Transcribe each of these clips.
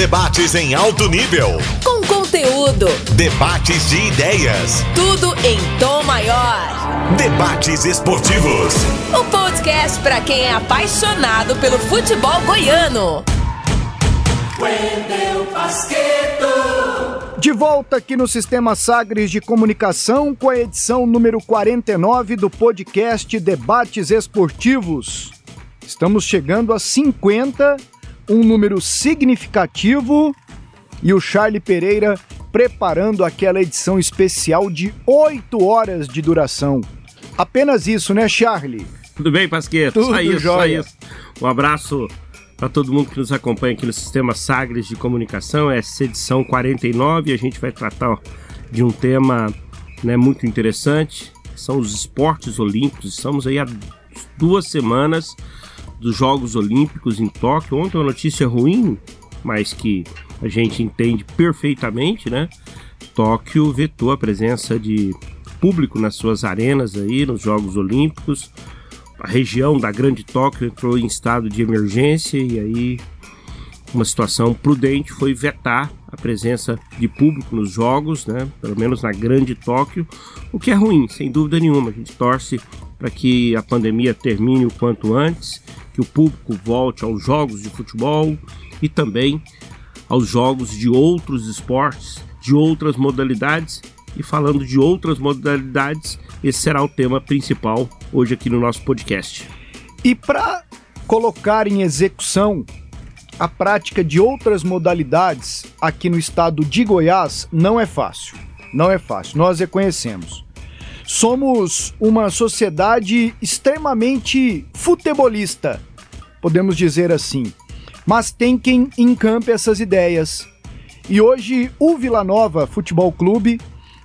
Debates em alto nível. Com conteúdo. Debates de ideias. Tudo em tom maior. Debates esportivos. O podcast para quem é apaixonado pelo futebol goiano. De volta aqui no Sistema Sagres de Comunicação com a edição número 49 do podcast Debates Esportivos. Estamos chegando a 50, um número significativo, e o Charlie Pereira preparando aquela edição especial de 8 horas de duração. Apenas isso, né, Charlie? Tudo bem, Pasqueto? Tudo só isso, jóia. só isso. Um abraço para todo mundo que nos acompanha aqui no Sistema Sagres de Comunicação. Essa é edição 49 e a gente vai tratar de um tema né, muito interessante. São os esportes olímpicos. Estamos aí há duas semanas dos Jogos Olímpicos em Tóquio. Ontem uma notícia ruim, mas que a gente entende perfeitamente, né? Tóquio vetou a presença de público nas suas arenas aí nos Jogos Olímpicos. A região da Grande Tóquio entrou em estado de emergência e aí uma situação prudente foi vetar a presença de público nos jogos, né? Pelo menos na Grande Tóquio, o que é ruim, sem dúvida nenhuma. A gente torce para que a pandemia termine o quanto antes, que o público volte aos jogos de futebol e também aos jogos de outros esportes, de outras modalidades. E falando de outras modalidades, esse será o tema principal hoje aqui no nosso podcast. E para colocar em execução a prática de outras modalidades aqui no estado de Goiás não é fácil. Não é fácil, nós reconhecemos. Somos uma sociedade extremamente futebolista, podemos dizer assim. Mas tem quem encampe essas ideias. E hoje o Vila Nova Futebol Clube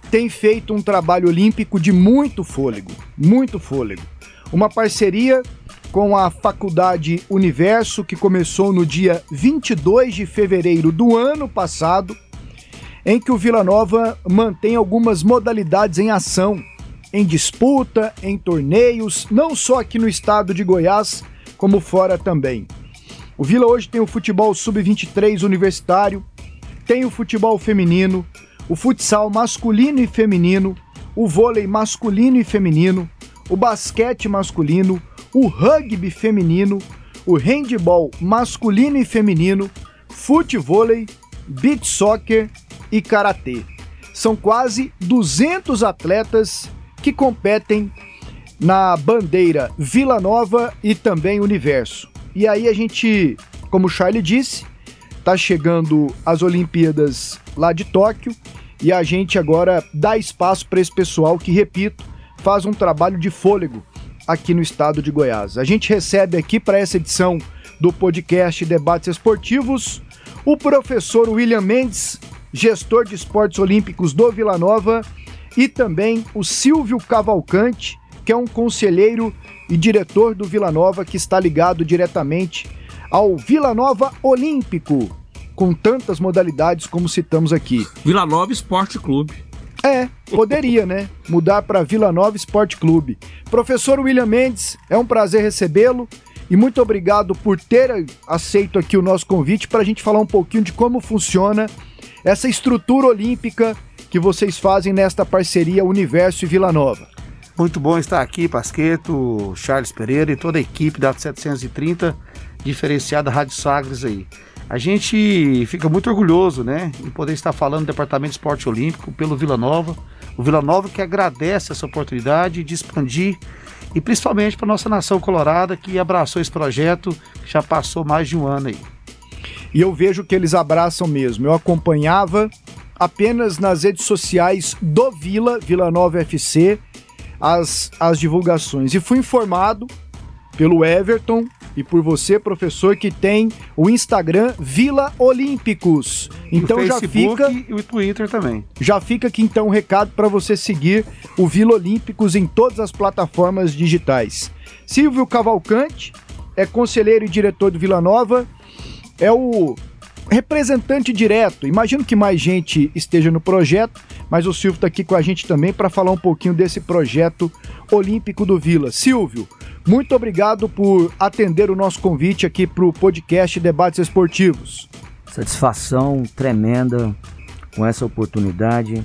tem feito um trabalho olímpico de muito fôlego, muito fôlego. Uma parceria com a Faculdade Universo, que começou no dia 22 de fevereiro do ano passado, em que o Vila Nova mantém algumas modalidades em ação, em disputa, em torneios, não só aqui no estado de Goiás, como fora também. O Vila hoje tem o futebol sub-23 universitário, tem o futebol feminino, o futsal masculino e feminino, o vôlei masculino e feminino, o basquete masculino, o rugby feminino, o handball masculino e feminino, futevôlei, beach soccer e karatê. São quase 200 atletas que competem na bandeira Vila Nova e também Universo. E aí a gente, como o Charlie disse, tá chegando as Olimpíadas lá de Tóquio e a gente agora dá espaço para esse pessoal que, repito, faz um trabalho de fôlego aqui no estado de Goiás. A gente recebe aqui para essa edição do podcast Debates Esportivos o professor William Mendes, gestor de esportes olímpicos do Vila Nova, e também o Silvio Cavalcante, que é um conselheiro e diretor do Vila Nova que está ligado diretamente ao Vila Nova Olímpico, com tantas modalidades como citamos aqui. Vila Nova Esporte Clube. É, poderia, né? Mudar para Vila Nova Esporte Clube. Professor William Mendes, é um prazer recebê-lo e muito obrigado por ter aceito aqui o nosso convite para a gente falar um pouquinho de como funciona essa estrutura olímpica que vocês fazem nesta parceria Universo e Vila Nova. Muito bom estar aqui, Pasqueto, Charles Pereira e toda a equipe da 730, diferenciada Rádio Sagres aí. A gente fica muito orgulhoso, né, em poder estar falando do Departamento de Esporte Olímpico pelo Vila Nova. O Vila Nova que agradece essa oportunidade de expandir e principalmente para nossa nação colorada que abraçou esse projeto que já passou mais de um ano aí. E eu vejo que eles abraçam mesmo. Eu acompanhava apenas nas redes sociais do Vila, Vila Nova FC, as, as divulgações. E fui informado pelo Everton e por você, professor, que tem o Instagram Vila Olímpicos. Então o já fica e o Twitter também. já fica aqui então um recado para você seguir o Vila Olímpicos em todas as plataformas digitais. Silvio Cavalcante é conselheiro e diretor do Vila Nova, é o representante direto. Imagino que mais gente esteja no projeto, mas o Silvio está aqui com a gente também para falar um pouquinho desse projeto olímpico do Vila. Silvio, muito obrigado por atender o nosso convite aqui para o podcast Debates Esportivos. Satisfação tremenda com essa oportunidade.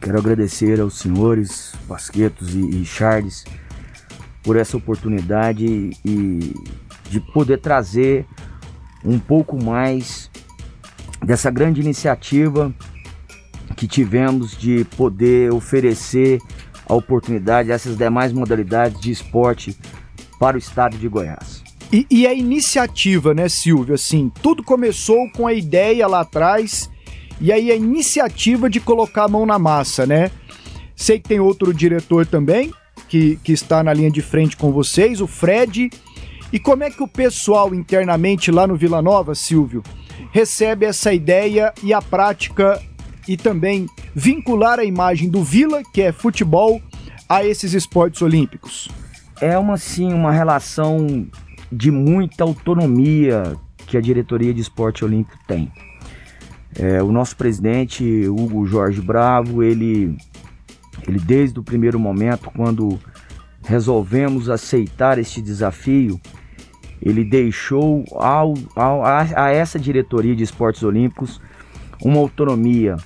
Quero agradecer aos senhores Basquetos e, e Charles por essa oportunidade e de poder trazer um pouco mais dessa grande iniciativa que tivemos de poder oferecer a oportunidade dessas demais modalidades de esporte para o estado de Goiás. E, e, a iniciativa, né, Silvio? Assim, tudo começou com a ideia lá atrás e aí a iniciativa de colocar a mão na massa, né? Sei que tem outro diretor também que, que está na linha de frente com vocês, o Fred. E como é que o pessoal internamente lá no Vila Nova, Silvio, recebe essa ideia e a prática e também vincular a imagem do Vila, que é futebol, a esses esportes olímpicos? É uma sim uma relação de muita autonomia que a diretoria de esporte olímpico tem. É, o nosso presidente Hugo Jorge Bravo, ele, ele desde o primeiro momento, quando resolvemos aceitar este desafio, ele deixou ao, ao, a, a essa diretoria de esportes olímpicos uma autonomia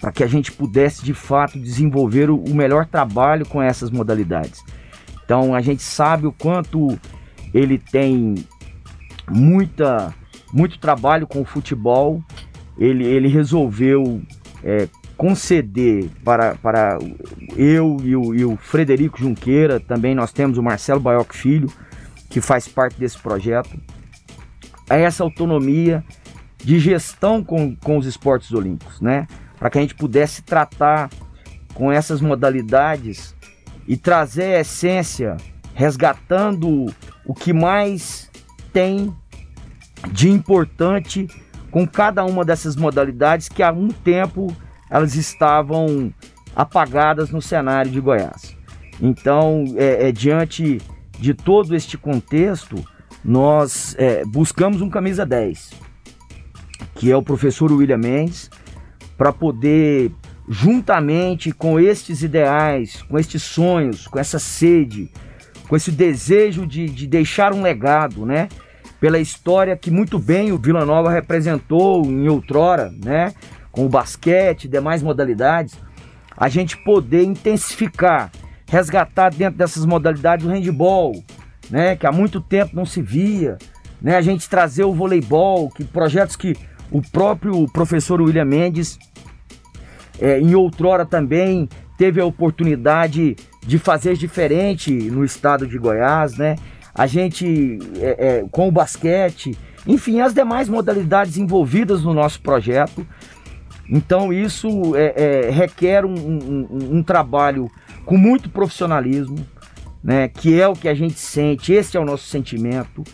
para que a gente pudesse de fato desenvolver o, o melhor trabalho com essas modalidades. Então a gente sabe o quanto ele tem muita, muito trabalho com o futebol. Ele, ele resolveu é, conceder para, para eu e o, e o, Frederico Junqueira, também nós temos o Marcelo Baioc Filho, que faz parte desse projeto, essa autonomia de gestão com, com os esportes olímpicos, né? Para que a gente pudesse tratar com essas modalidades e trazer a essência, resgatando o que mais tem de importante com cada uma dessas modalidades que há um tempo elas estavam apagadas no cenário de Goiás. Então, é, é diante de todo este contexto, nós é, buscamos um camisa 10, que é o professor William Mendes, para poder, juntamente com estes ideais, com estes sonhos, com essa sede, com esse desejo de, de deixar um legado, né? Pela história que muito bem o Vila Nova representou em outrora, né? Com o basquete, demais modalidades, a gente poder intensificar, resgatar dentro dessas modalidades o handball, né? Que há muito tempo não se via, né? A gente trazer o voleibol, que projetos que o próprio professor William Mendes, é, em outrora também teve a oportunidade de fazer diferente no estado de Goiás, né? A gente, é, é, com o basquete, enfim, as demais modalidades envolvidas no nosso projeto. Então, isso é, é, requer um, um, um, trabalho com muito profissionalismo, né? Que é o que a gente sente, esse é o nosso sentimento.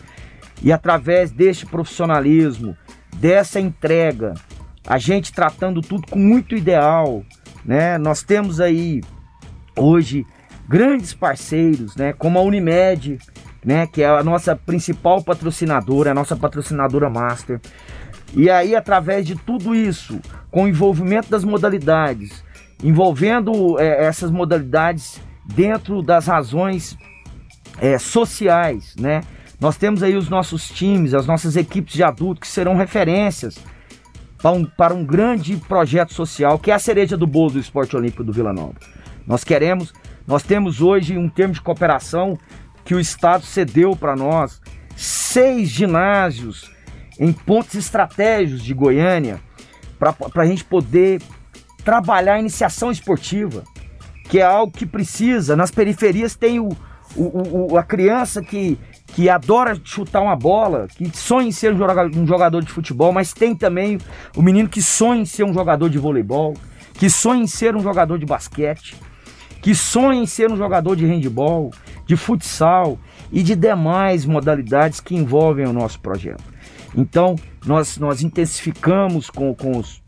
E através deste profissionalismo, dessa entrega, a gente tratando tudo com muito ideal, né? Nós temos aí hoje grandes parceiros, né, como a Unimed, né, que é a nossa principal patrocinadora, a nossa patrocinadora master. E aí, através de tudo isso, com o envolvimento das modalidades, envolvendo é, essas modalidades dentro das razões é, sociais, né? Nós temos aí os nossos times, as nossas equipes de adultos que serão referências para um, para um grande projeto social que é a cereja do bolo do esporte olímpico do Vila Nova. Nós queremos nós temos hoje um termo de cooperação que o Estado cedeu para nós, seis ginásios em pontos estratégicos de Goiânia, para a gente poder trabalhar a iniciação esportiva, que é algo que precisa. Nas periferias tem o, o, o, a criança que, que adora chutar uma bola, que sonha em ser um jogador, de futebol, mas tem também o menino que sonha em ser um jogador de voleibol, que sonha em ser um jogador de basquete que sonha em ser um jogador de handball, de futsal e de demais modalidades que envolvem o nosso projeto. Então, nós, nós intensificamos com, com, os,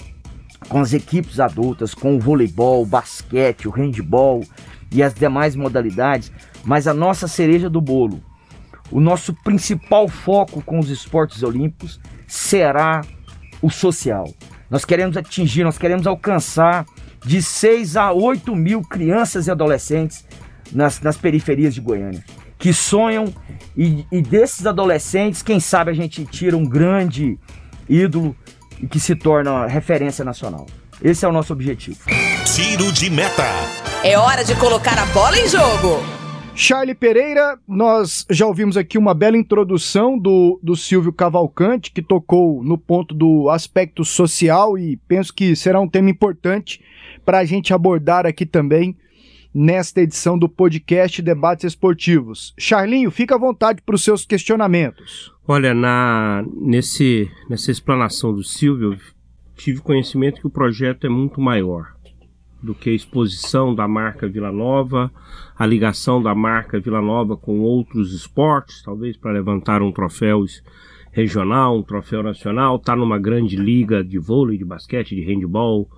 com as equipes adultas, com o voleibol, o basquete, o handball e as demais modalidades, mas a nossa cereja do bolo, o nosso principal foco com os esportes olímpicos será o social. Nós queremos atingir, nós queremos alcançar de 6 a 8 mil crianças e adolescentes nas, nas periferias de Goiânia, que sonham e, e, desses adolescentes, quem sabe a gente tira um grande, ídolo e que se torna referência nacional. Esse é o nosso objetivo. Tiro de meta. É hora de colocar a bola em jogo. Charlie Pereira, nós já ouvimos aqui uma bela introdução do, do Silvio Cavalcante, que tocou no ponto do aspecto social e penso que será um tema importante para a gente abordar aqui também nesta edição do podcast Debates Esportivos. Charlinho, fica à vontade para os seus questionamentos. Olha, na, nesse, nessa explanação do Silvio, tive conhecimento que o projeto é muito maior do que a exposição da marca Vila Nova, a ligação da marca Vila Nova com outros esportes, talvez para levantar um troféu regional, um troféu nacional, está numa grande liga de vôlei, de basquete, de handball,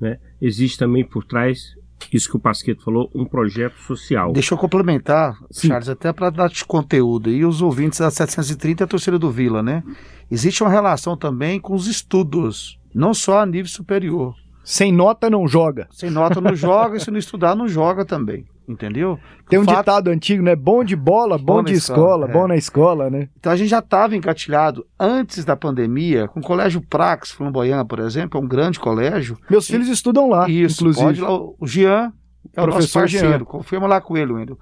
né? Existe também por trás isso que o Pasqueto falou, um projeto social. Deixa eu complementar, Sim. Charles, até para dar de conteúdo. E os ouvintes da 730 a torcida do Vila, né? Existe uma relação também com os estudos, não só a nível superior. Sem nota não joga. Sem nota não joga, e se não estudar não joga também. Entendeu? Tem um fato... ditado antigo, né? Bom de bola, bom, bom de escola, escola é. bom na escola, né? Então a gente já estava engatilhado antes da pandemia, com o Colégio Prax, Flamboyant, por exemplo, é um grande colégio. Meus e... filhos estudam lá, Isso, inclusive. Pode lá, o Jean é o professor nosso parceiro. Jean. Confirma lá com ele, Wendel.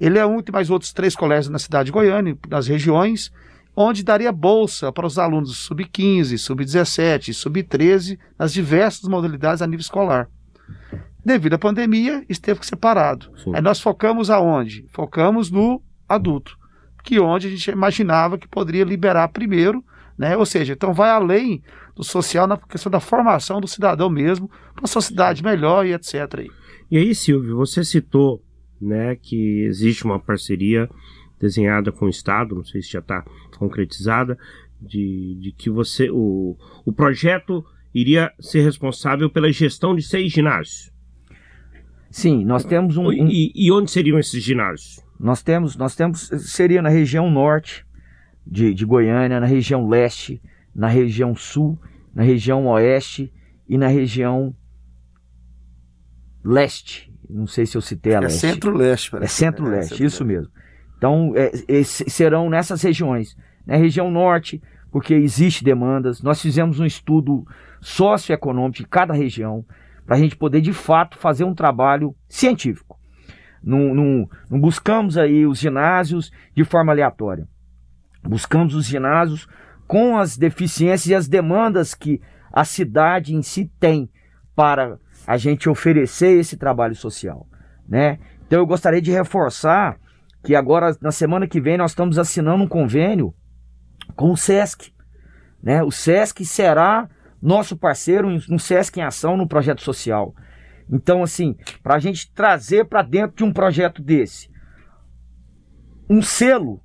Ele é um e mais outros três colégios na cidade de Goiânia, nas regiões, onde daria bolsa para os alunos sub-15, sub-17, sub-13, nas diversas modalidades a nível escolar. Devido à pandemia, isso teve que ser parado. Sim. Aí nós focamos aonde? Focamos no adulto, que onde a gente imaginava que poderia liberar primeiro, né? Ou seja, então vai além do social na questão da formação do cidadão mesmo, para uma sociedade melhor e etc. E aí, Silvio, você citou né, que existe uma parceria desenhada com o Estado, não sei se já está concretizada, de, de que você o, o projeto iria ser responsável pela gestão de seis ginásios. Sim, nós temos um. um... E, e, onde seriam esses ginásios? Nós temos, nós temos, seria na região norte de, de Goiânia, na região leste, na região sul, na região oeste e na região leste. Não sei se eu citei a é leste. Centro-leste, parece. É centro-leste, é, isso mesmo. Então, é, é, serão nessas regiões. Na região norte, porque existe demandas. Nós fizemos um estudo socioeconômico de cada região para a gente poder de fato fazer um trabalho científico. Não, buscamos aí os ginásios de forma aleatória. Buscamos os ginásios com as deficiências e as demandas que a cidade em si tem para a gente oferecer esse trabalho social, né? Então eu gostaria de reforçar que agora na semana que vem nós estamos assinando um convênio com o SESC, né? O SESC será nosso parceiro no Sesc em Ação, no projeto social. Então, assim, para a gente trazer para dentro de um projeto desse um selo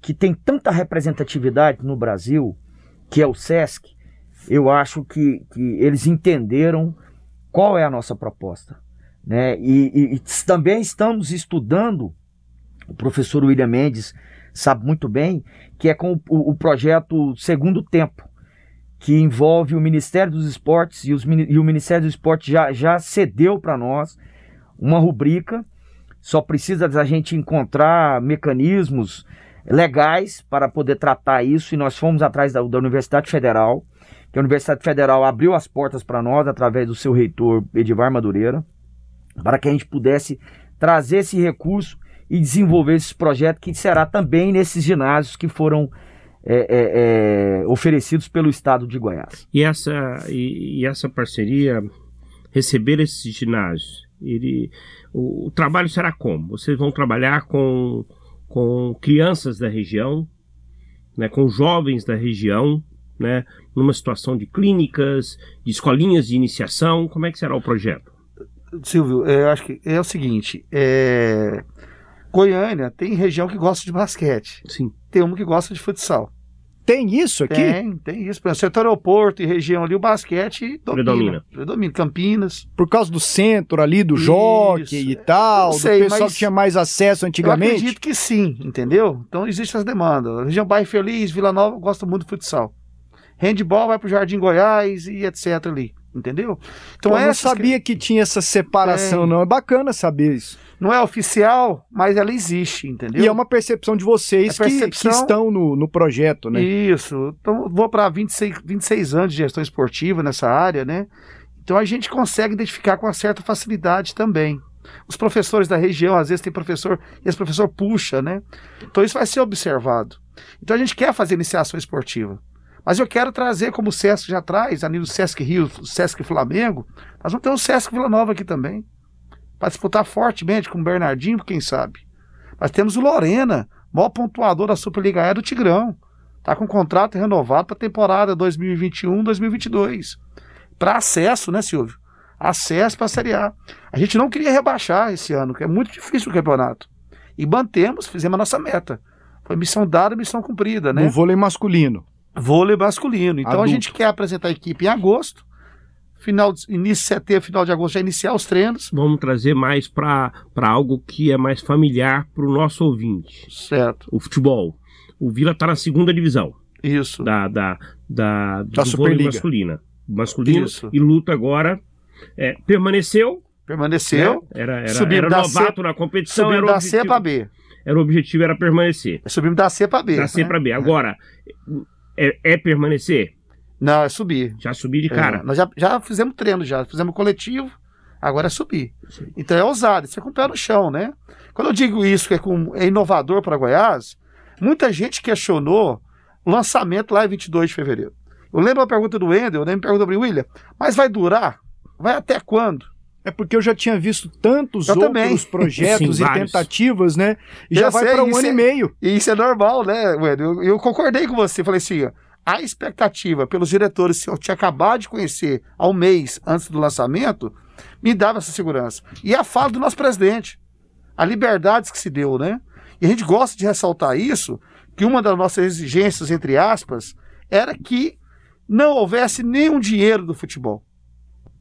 que tem tanta representatividade no Brasil, que é o SESC, eu acho que, que eles entenderam qual é a nossa proposta. Né? E, e, e também estamos estudando, o professor William Mendes sabe muito bem, que é com o, o projeto Segundo Tempo que envolve o Ministério dos Esportes e, os, e o Ministério dos Esportes já, já cedeu para nós uma rubrica. Só precisa da gente encontrar mecanismos legais para poder tratar isso e nós fomos atrás da, da Universidade Federal, que a Universidade Federal abriu as portas para nós através do seu reitor Edivar Madureira, para que a gente pudesse trazer esse recurso e desenvolver esse projeto que será também nesses ginásios que foram é, é, é, oferecidos pelo estado de Goiás. E essa, e, e essa parceria, receber esses ginásios, ele, o, o, trabalho será como? Vocês vão trabalhar com, com crianças da região, né, com jovens da região, né, numa situação de clínicas, de escolinhas de iniciação, como é que será o projeto? Silvio, eu acho que é o seguinte, é... Goiânia tem região que gosta de basquete. Sim. Tem uma que gosta de futsal. Tem isso aqui? Tem, tem isso. Por exemplo, setor aeroporto e região ali, o basquete domina. Predomina. Predomina. Campinas. Por causa do centro ali, do jockey e tal, sei, do pessoal que tinha mais acesso antigamente? Eu acredito que sim, entendeu? Então existem as demandas. A região Bairro Feliz, Vila Nova, gosta muito de futsal. Handball vai pro Jardim Goiás e etc ali. entendeu? Então Pô, eu não sabia que... que... tinha essa separação, é... não. É bacana saber isso. Não é oficial, mas ela existe, entendeu? E é uma percepção de vocês é percepção... Que, que, estão no, no projeto, né? Isso. Então, vou para 26, 26 anos de gestão esportiva nessa área, né? Então a gente consegue identificar com uma certa facilidade também. Os professores da região, às vezes tem professor, e esse professor puxa, né? Então isso vai ser observado. Então a gente quer fazer iniciação esportiva. Mas eu quero trazer, como o Sesc já traz, ali no Sesc Rio, o Sesc Flamengo, nós vamos ter o Sesc Vila Nova aqui também. Para disputar fortemente com o Bernardinho, quem sabe. Mas temos o Lorena, maior pontuador da Superliga E do Tigrão. Está com contrato renovado para a temporada 2021-2022. Para acesso, né, Silvio? Acesso para a Série A. A gente não queria rebaixar esse ano, que é muito difícil o campeonato. E mantemos, fizemos a nossa meta. Foi missão dada, missão cumprida, né? No vôlei masculino. Vôlei masculino. Então Adulto. a gente quer apresentar a equipe em agosto. Final de, início de setembro, final de agosto, já iniciar os treinos. Vamos trazer mais para algo que é mais familiar para o nosso ouvinte. Certo. O futebol. O Vila está na segunda divisão. Isso. Da, da, da, da vôlei masculina. Masculino. Isso. E luta agora. É, permaneceu. Permaneceu. Né? Era, era, era novato C, na competição. Subiu da C para B. Era o objetivo era permanecer. Subimos da C para B. Da C né? para B. Agora, é, é, permanecer? Não, é subir. Já subir de cara. É, nós já, já fizemos treino, já fizemos coletivo, agora é subir. Sim. Então é ousado, isso é com o pé no chão, né? Quando eu digo isso, que é, com, é inovador para Goiás, muita gente questionou o lançamento lá em 22 de fevereiro. Eu lembro a pergunta do Wendel, eu lembro a pergunta do William, mas vai durar? Vai até quando? É porque eu já tinha visto tantos eu outros também. projetos Sim, e vários. tentativas, né? E já vai para um ano é, e meio. E isso é normal, né, Wendel? Eu, eu concordei com você. Falei assim, ó, a expectativa pelos diretores, se eu tinha acabado de conhecer ao mês antes do lançamento, me dava essa segurança. E a fala do nosso presidente, a liberdade que se deu, né? E a gente gosta de ressaltar isso, que uma das nossas exigências, entre aspas, era que não houvesse nenhum dinheiro do futebol.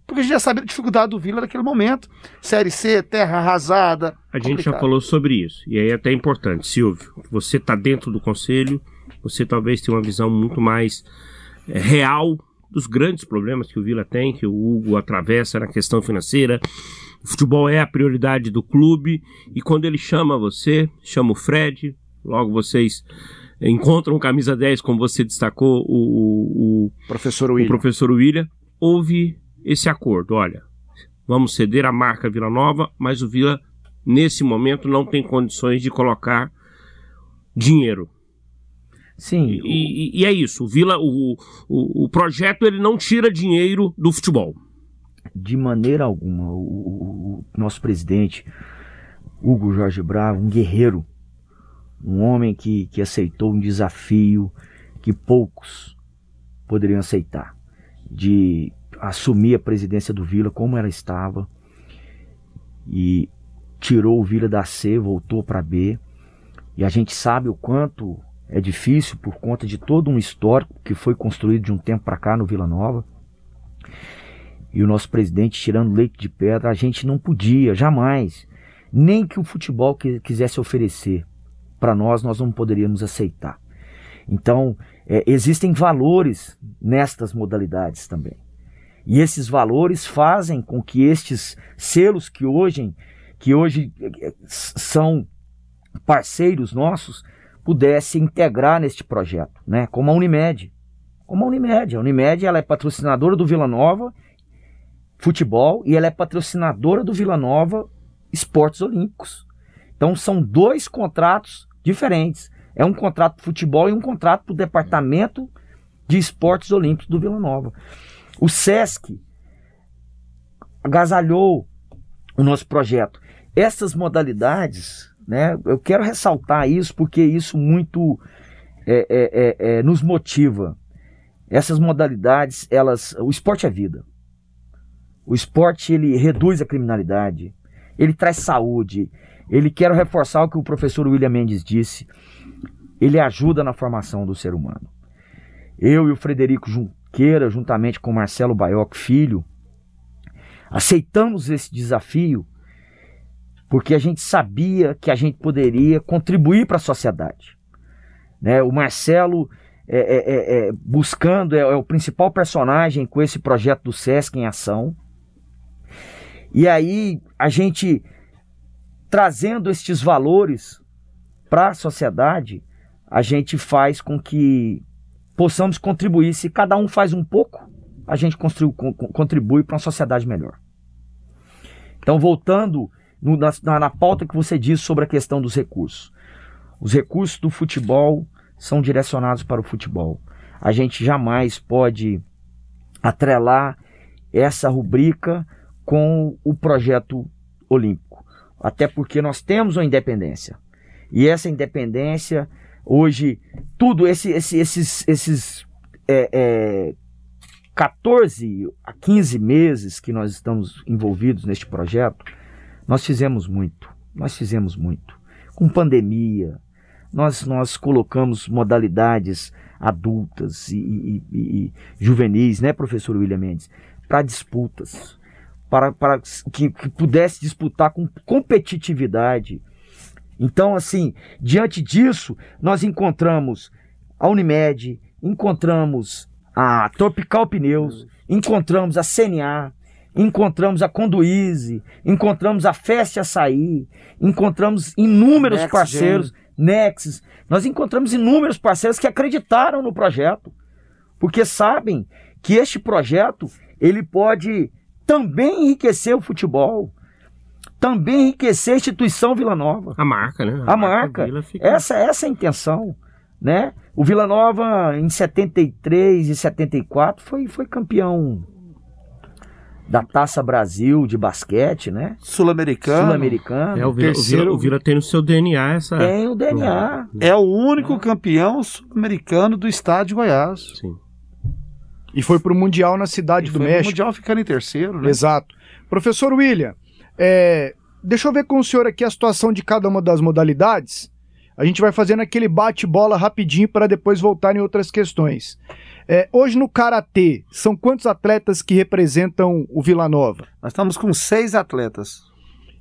Porque a gente já sabia a dificuldade do Vila naquele momento. Série C, terra arrasada. A gente já falou sobre isso. E aí é até importante, Silvio, você está dentro do conselho, você talvez tenha uma visão muito mais é, real dos grandes problemas que o Vila tem, que o Hugo atravessa na questão financeira. O futebol é a prioridade do clube. E quando ele chama você, chama o Fred, logo vocês encontram camisa 10, como você destacou, o, o, o professor William. O professor William. Houve esse acordo. Olha, vamos ceder a marca Vila Nova, mas o Vila, nesse momento, não tem condições de colocar dinheiro. Sim. E, e, e é isso. O Vila, o, o, o, projeto, ele não tira dinheiro do futebol. De maneira alguma. O, o nosso presidente, Hugo Jorge Bravo, um guerreiro, um homem que, que aceitou um desafio que poucos poderiam aceitar, de assumir a presidência do Vila como ela estava e tirou o Vila da C, voltou para B. E a gente sabe o quanto é difícil por conta de todo um histórico que foi construído de um tempo para cá no Vila Nova. E o nosso presidente tirando leite de pedra, a gente não podia, jamais, nem que o futebol quisesse oferecer para nós, nós não poderíamos aceitar. Então, é, existem valores nestas modalidades também. E esses valores fazem com que estes selos que hoje, que hoje eh, são parceiros nossos pudessem integrar neste projeto, né? Como a Unimed. Como a Unimed. A Unimed ela é patrocinadora do Vila Nova Futebol e ela é patrocinadora do Vila Nova Esportes Olímpicos. Então são dois contratos diferentes. É um contrato de futebol e um contrato para o departamento de esportes olímpicos do Vila Nova. O SESC agasalhou o nosso projeto. Essas modalidades, né, eu quero ressaltar isso porque isso muito é, é, é, é, nos motiva. Essas modalidades, elas, o esporte é vida. O esporte ele reduz a criminalidade, ele traz saúde. Ele quero reforçar o que o professor William Mendes disse. Ele ajuda na formação do ser humano. Eu e o Frederico Junqueira, juntamente com Marcelo Baioc Filho, aceitamos esse desafio porque a gente sabia que a gente poderia contribuir para a sociedade. Né? O Marcelo é, é, é, buscando, é, é, o principal personagem com esse projeto do Sesc em ação. E aí a gente trazendo estes valores para a sociedade, a gente faz com que possamos contribuir. Se cada um faz um pouco, a gente contribui para uma sociedade melhor. Então, voltando no, na, na pauta que você disse sobre a questão dos recursos. Os recursos do futebol são direcionados para o futebol. A gente jamais pode atrelar essa rubrica com o projeto olímpico, até porque nós temos uma independência. E essa independência, hoje, tudo, esse, esse, esses, esses é, é, 14 a 15 meses que nós estamos envolvidos neste projeto, nós fizemos muito. Nós fizemos muito. Com pandemia, nós, nós colocamos modalidades adultas e, e, e juvenis, né, professor William Mendes, para disputas, para, para que, que pudesse disputar com competitividade. Então, assim, diante disso, nós encontramos a Unimed, encontramos a Tropical Pneus, encontramos a CNA, encontramos a Conduíze, encontramos a Feste Açaí, encontramos inúmeros Next parceiros. Gen. Nexus. Nós encontramos inúmeros parceiros que acreditaram no projeto, porque sabem que este projeto ele pode também enriquecer o futebol, também enriquecer a instituição Vila Nova. A marca, né? A, a marca. marca. Fica... Essa, essa é a intenção, né? O Vila Nova em 73 e 74 foi, foi campeão da Taça Brasil de basquete, né? Sul-americano. Sul-americano. É, o Vila, Terceiro... o, Vila, o Vila tem no seu DNA essa. Tem o DNA. É o único é. campeão sul-americano do estado de Goiás. Sim. E foi para o Mundial na cidade e do México. O Mundial ficando em terceiro, né? Exato. Professor William, é, deixa eu ver com o senhor aqui a situação de cada uma das modalidades. A gente vai fazendo aquele bate-bola rapidinho para depois voltar em outras questões. É, hoje no Karatê, são quantos atletas que representam o Vila Nova? Nós estamos com seis atletas.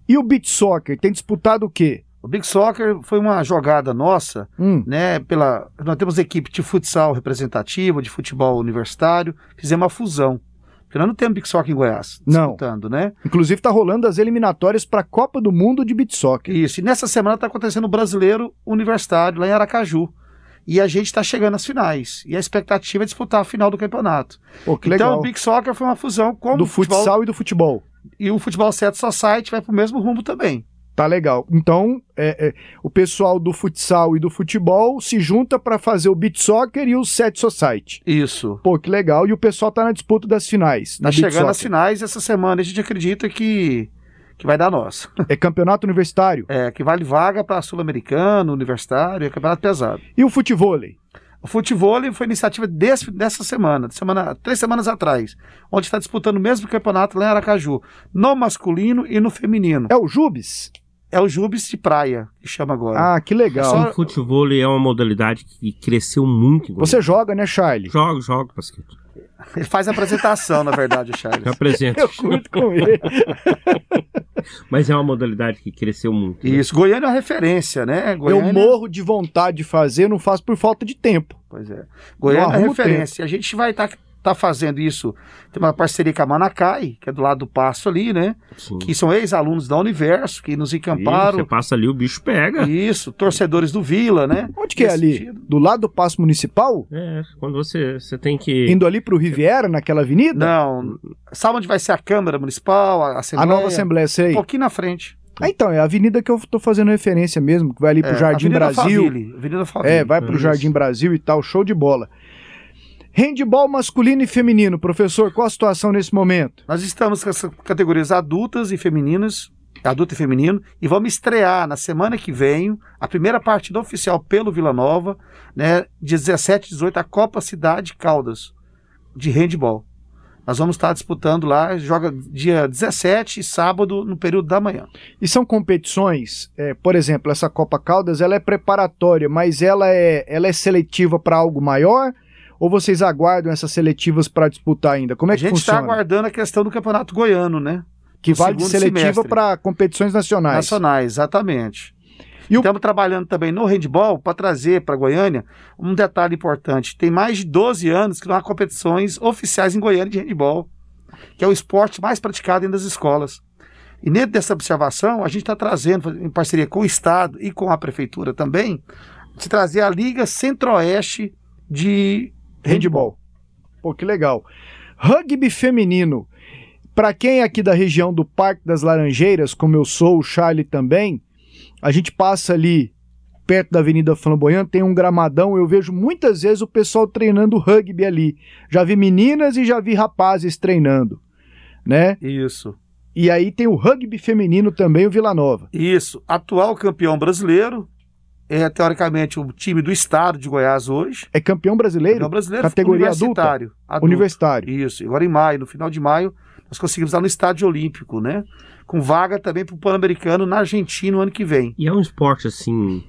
E o Beach Soccer, tem disputado o quê? O Big Soccer foi uma jogada nossa, hum. né? Pela, nós temos equipe de futsal representativa, de futebol universitário, fizemos uma fusão. Porque nós não temos Big Soccer em Goiás não. disputando, né? Inclusive está rolando as eliminatórias para a Copa do Mundo de Beach Soccer. Isso, e nessa semana está acontecendo o Brasileiro Universitário lá em Aracaju e a gente está chegando às finais. E a expectativa é disputar a final do campeonato. Pô, então legal. o Big Soccer foi uma fusão com do futebol, futsal e do futebol. E o futebol set society vai para o mesmo rumo também. Tá legal. Então, é, é, o pessoal do futsal e do futebol se junta para fazer o beat soccer e o set society. Isso. Pô, que legal. E o pessoal tá na disputa das finais. Tá chegando às finais essa semana. A gente acredita que que vai dar nós. É campeonato universitário? É, que vale vaga para sul-americano, universitário, é campeonato pesado. E o futevôlei? O futevôlei foi iniciativa desse, dessa semana, semana, três semanas atrás, onde está disputando o mesmo campeonato lá em Aracaju, no masculino e no feminino. É o Jubes? É o Jubes de praia, que chama agora. Ah, que legal. Só... O futebol é uma modalidade que cresceu muito. Você joga, né, Charlie? Jogo, jogo, Pasquito. Ele faz a apresentação, na verdade, o Charles. Eu apresento. Eu curto com ele. Mas é uma modalidade que cresceu muito. Né? Isso, Goiânia é uma referência, né? Goiânia... Eu morro de vontade de fazer, não faço por falta de tempo. Pois é. Goiânia é referência. Tempo. A gente vai estar tá tá fazendo isso. Tem uma parceria com a Manacai, que é do lado do Passo ali, né? Sim. Que são ex-alunos da Universo, que nos encamparam. você passa ali, o bicho pega. Isso, torcedores do Vila, né? Onde que é ali? Sentido. Do lado do Passo Municipal? É, quando você, você tem que... Indo ali pro Riviera, naquela avenida? Não. Sabe onde vai ser a Câmara Municipal, a Assembleia? A nova Assembleia, sei. Um pouquinho na frente. Ah, então, é a avenida que eu tô fazendo referência mesmo, que vai ali pro é, Jardim Avenida Brasil. Faville, Avenida Faville. É, vai pro é Jardim Brasil e tal, show de bola. Handball masculino e feminino, professor, qual a situação nesse momento? Nós estamos com as categorias adultas e femininas, adulto e feminino, e vamos estrear na semana que vem a primeira partida oficial pelo Vila Nova, né, de 17 e 18, a Copa Cidade Caldas, de handball. Nós vamos estar disputando lá, joga dia 17 sábado, no período da manhã. E são competições, é, por exemplo, essa Copa Caldas, ela é preparatória, mas ela é, ela é seletiva para algo maior? Ou vocês aguardam essas seletivas para disputar ainda? Como é que funciona? A gente está aguardando a questão do Campeonato Goiano, né? Que vale de seletiva para competições nacionais. Nacionais, exatamente. E o- Estamos trabalhando também no handball para trazer para Goiânia um detalhe importante. Tem mais de 12 anos que não há competições oficiais em Goiânia de handball, que é o esporte mais praticado dentro das escolas. E dentro dessa observação, a gente está trazendo, em parceria com o Estado e com a Prefeitura também, de trazer a Liga Centro-Oeste de Handball. Pô, que legal. Rugby feminino. Pra quem é aqui da região do Parque das Laranjeiras, como eu sou, o Charlie também, a gente passa ali perto da Avenida Flamboyant, tem um gramadão, eu vejo muitas vezes o pessoal treinando rugby ali. Já vi meninas e já vi rapazes treinando, né? Isso. E aí tem o rugby feminino também, o Vila Nova. Isso. Atual campeão brasileiro. É teoricamente o time do estado de Goiás hoje. É campeão brasileiro? Campeão brasileiro Categoria adulta? universitário. adulto. Universitário. Isso. Agora em maio, no final de maio, nós conseguimos estar no estádio olímpico, né? Com vaga também para o Pan-Americano na Argentina no ano que vem. E é um esporte assim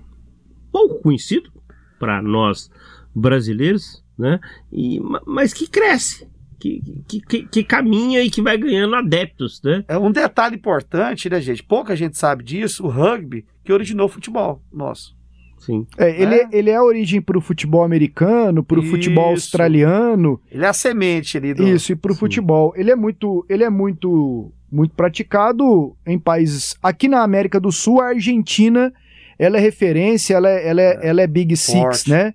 pouco conhecido para nós brasileiros, né? E, ma- mas que cresce, que, que, que, que caminha e que vai ganhando adeptos, né? É um detalhe importante, né, gente? Pouca gente sabe disso. O rugby que originou o futebol nosso. Sim. É, ele, É. ele é a origem pro futebol americano, pro futebol Isso. australiano. Ele é a semente ali do. Isso, e pro Sim. futebol. Ele é muito, ele é muito, muito praticado em países. Aqui na América do Sul, a Argentina, ela é referência, ela é, ela é, ela é Big Six, Forte. né?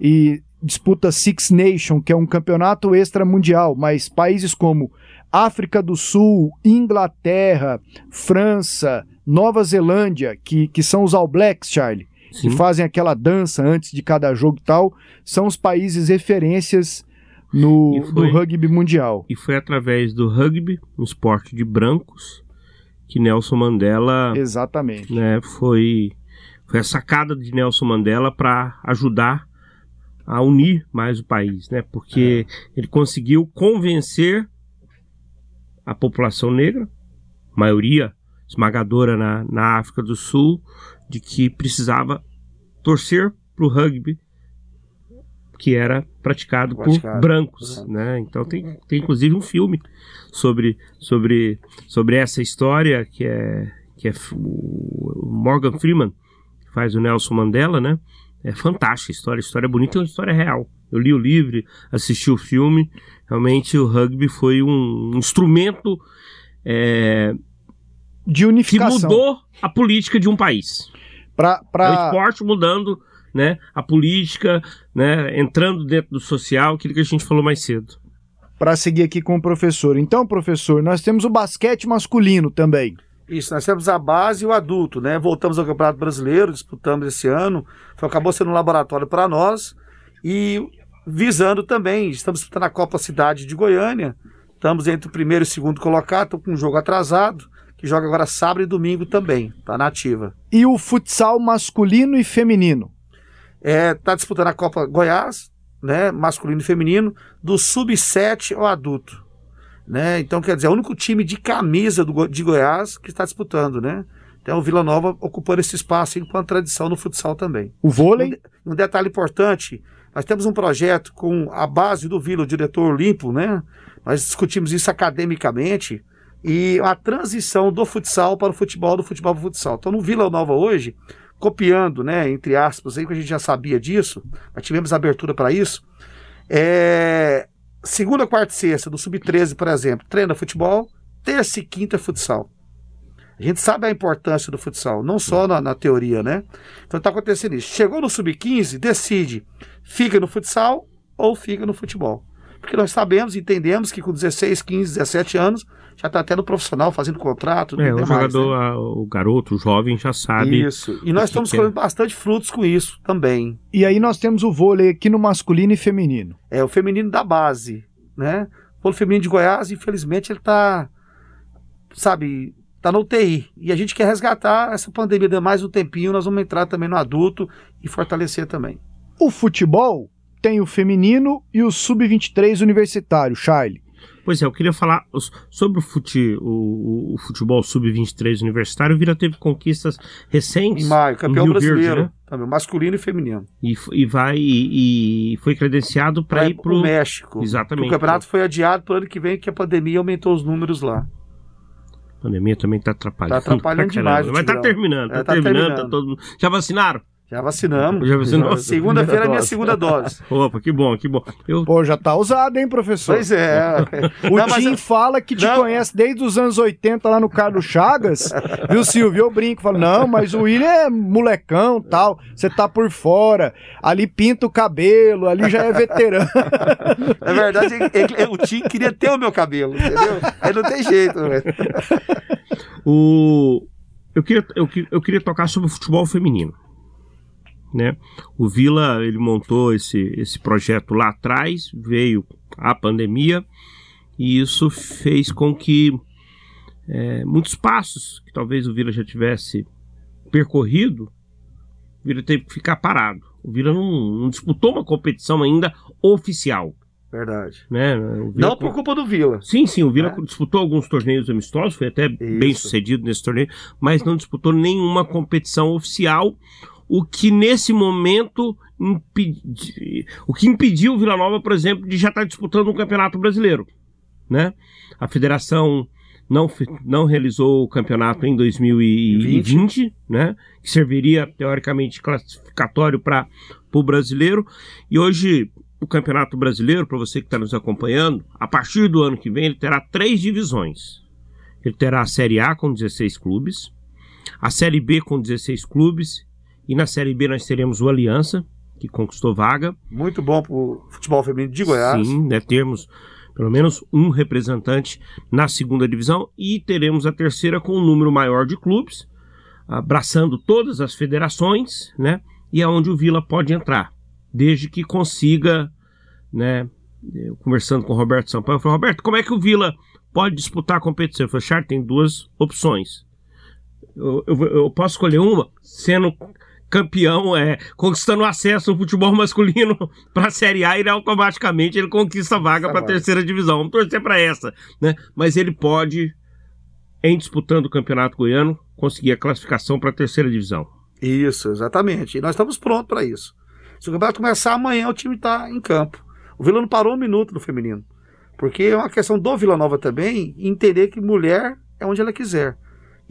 E disputa Six Nation, que é um campeonato extra mundial, mas países como África do Sul, Inglaterra, França, Nova Zelândia, que, que são os All Blacks, Charlie, que Sim. fazem aquela dança antes de cada jogo e tal, são os países referências no, foi- rugby mundial. E foi através do rugby, um esporte de brancos, que Nelson Mandela Exatamente. né, foi, foi a sacada de Nelson Mandela para ajudar a unir mais o país, né? Porque ele conseguiu convencer a população negra, maioria esmagadora na, na África do Sul, de que precisava torcer para o rugby que era praticado, por Praticado. brancos, Uhum. né? Então tem, tem inclusive um filme sobre, sobre, sobre essa história que é que é o Morgan Freeman que faz o Nelson Mandela, né? É fantástica a história, a história é bonita, é uma história real. Eu li o livro, assisti o filme, realmente o rugby foi um instrumento é, De que unificação. mudou a política de um país. Pra, É o pra, esporte mudando, né? A política, né? Entrando dentro do social, aquilo que a gente falou mais cedo. pra seguir aqui com o professor. Então, professor, nós temos o basquete masculino também. Isso, nós temos a base e o adulto, né? Voltamos ao Campeonato Brasileiro, disputamos esse ano, foi, acabou sendo um laboratório para nós e visando também, estamos disputando a Copa Cidade de Goiânia, estamos entre o primeiro e o segundo colocado, estamos com um jogo atrasado, que joga agora sábado e domingo também, tá na ativa. E o futsal masculino e feminino. É, tá disputando a Copa Goiás, né, masculino e feminino, do sub-7 ao adulto. Né? Então, quer dizer, é o único time de camisa do de Goiás que está disputando, né? Então, o Vila Nova ocupando esse espaço enquanto tradição no futsal também. O vôlei. Um detalhe importante, nós temos um projeto com a base do Vila, o diretor Olimpo, né? Nós discutimos isso academicamente e a transição do futsal para o futebol, do futebol para o futsal. Então, no Vila Nova hoje, copiando, né, entre aspas, aí que a gente já sabia disso, nós tivemos abertura para isso. É, segunda, quarta e sexta do sub-13, por exemplo, treina futebol, terça e quinta é futsal. A gente sabe a importância do futsal, não só na, na teoria, né? Então tá acontecendo isso. Chegou no sub-15, decide, fica no futsal ou fica no futebol. Porque nós sabemos, entendemos que com 16, 15, 17 anos já está até no profissional fazendo contrato. É, o tem mais, jogador, né? o garoto, o jovem já sabe. Isso. E nós estamos que é. colhendo bastante frutos com isso também. E aí nós temos o vôlei aqui no masculino e feminino. É o feminino da base, né? O polo feminino de Goiás, infelizmente, ele tá, sabe, tá na UTI. E a gente quer resgatar essa pandemia, dá mais um tempinho, nós vamos entrar também no adulto e fortalecer também. O futebol tem o feminino e o sub-23 universitário, Charlie. Pois é, eu queria falar sobre o, fute, o, o- o futebol sub-23 universitário. O Vila teve conquistas recentes Em maio, campeão Rio Verde, brasileiro, né? também, masculino e feminino. e, e vai e, e foi credenciado para ir pro México. Exatamente. O campeonato foi adiado para o ano que vem, que a pandemia aumentou os números lá. A pandemia também está atrapalhando. Tá atrapalhando demais. Mas está terminando, está é, tá terminando, terminando. Tá todo. Já vacinaram? Já vacinamos. Já vacinou? Segunda-feira é minha segunda dose. Opa, que bom, que bom. Eu... Pô, já tá usado, hein, professor? Pois é. O não, Tim mas... fala que te não. conhece desde os anos 80 lá no Carlos Chagas. Viu, Silvio? Eu brinco, falo, não, mas o William é molecão tal, você tá por fora. Ali pinta o cabelo, ali já é veterano. Na verdade, ele, o Tim queria ter o meu cabelo, entendeu? Aí não tem jeito, velho. O... Eu queria, eu, eu queria tocar sobre o futebol feminino. Né? O Vila ele montou esse, esse projeto lá atrás, veio a pandemia e isso fez com que é, muitos passos que talvez o Vila já tivesse percorrido, o Vila teve que ficar parado. O Vila não, não disputou uma competição ainda oficial. Verdade. Né? Não por culpa do Vila. Sim, sim, o Vila é. disputou alguns torneios amistosos, foi até Isso. bem sucedido nesse torneio, mas não disputou nenhuma competição oficial o que nesse momento impedi, o que impediu o Vila Nova, por exemplo, de já estar disputando um campeonato brasileiro, né? A federação não, não realizou o campeonato em 2020, 20. né? Que serviria teoricamente classificatório para o brasileiro. E hoje o campeonato brasileiro, para você que está nos acompanhando, a partir do ano que vem ele terá três divisões. Ele terá a Série A com 16 clubes, a Série B com 16 clubes e na Série B nós teremos o Aliança, que conquistou vaga. Muito bom para o futebol feminino de Goiás. Sim, né, termos pelo menos um representante na segunda divisão e teremos a terceira com um número maior de clubes, abraçando todas as federações, né? E é onde o Vila pode entrar, desde que consiga, né? Eu, conversando com o Roberto Sampaio, eu falei, Roberto, como é que o Vila pode disputar a competição? Eu falei, Char, tem duas opções. Eu, eu, eu posso escolher uma, sendo campeão, é, conquistando acesso no futebol masculino para a Série A, ele automaticamente ele conquista a vaga para a terceira divisão. Vamos torcer para essa, né? Mas ele pode, em disputando o Campeonato Goiano, conseguir a classificação para a terceira divisão. Isso, exatamente. E nós estamos prontos para isso. Se o campeonato começar amanhã, o time está em campo. O Vila não parou um minuto no feminino. Porque é uma questão do Vila Nova também entender que mulher é onde ela quiser.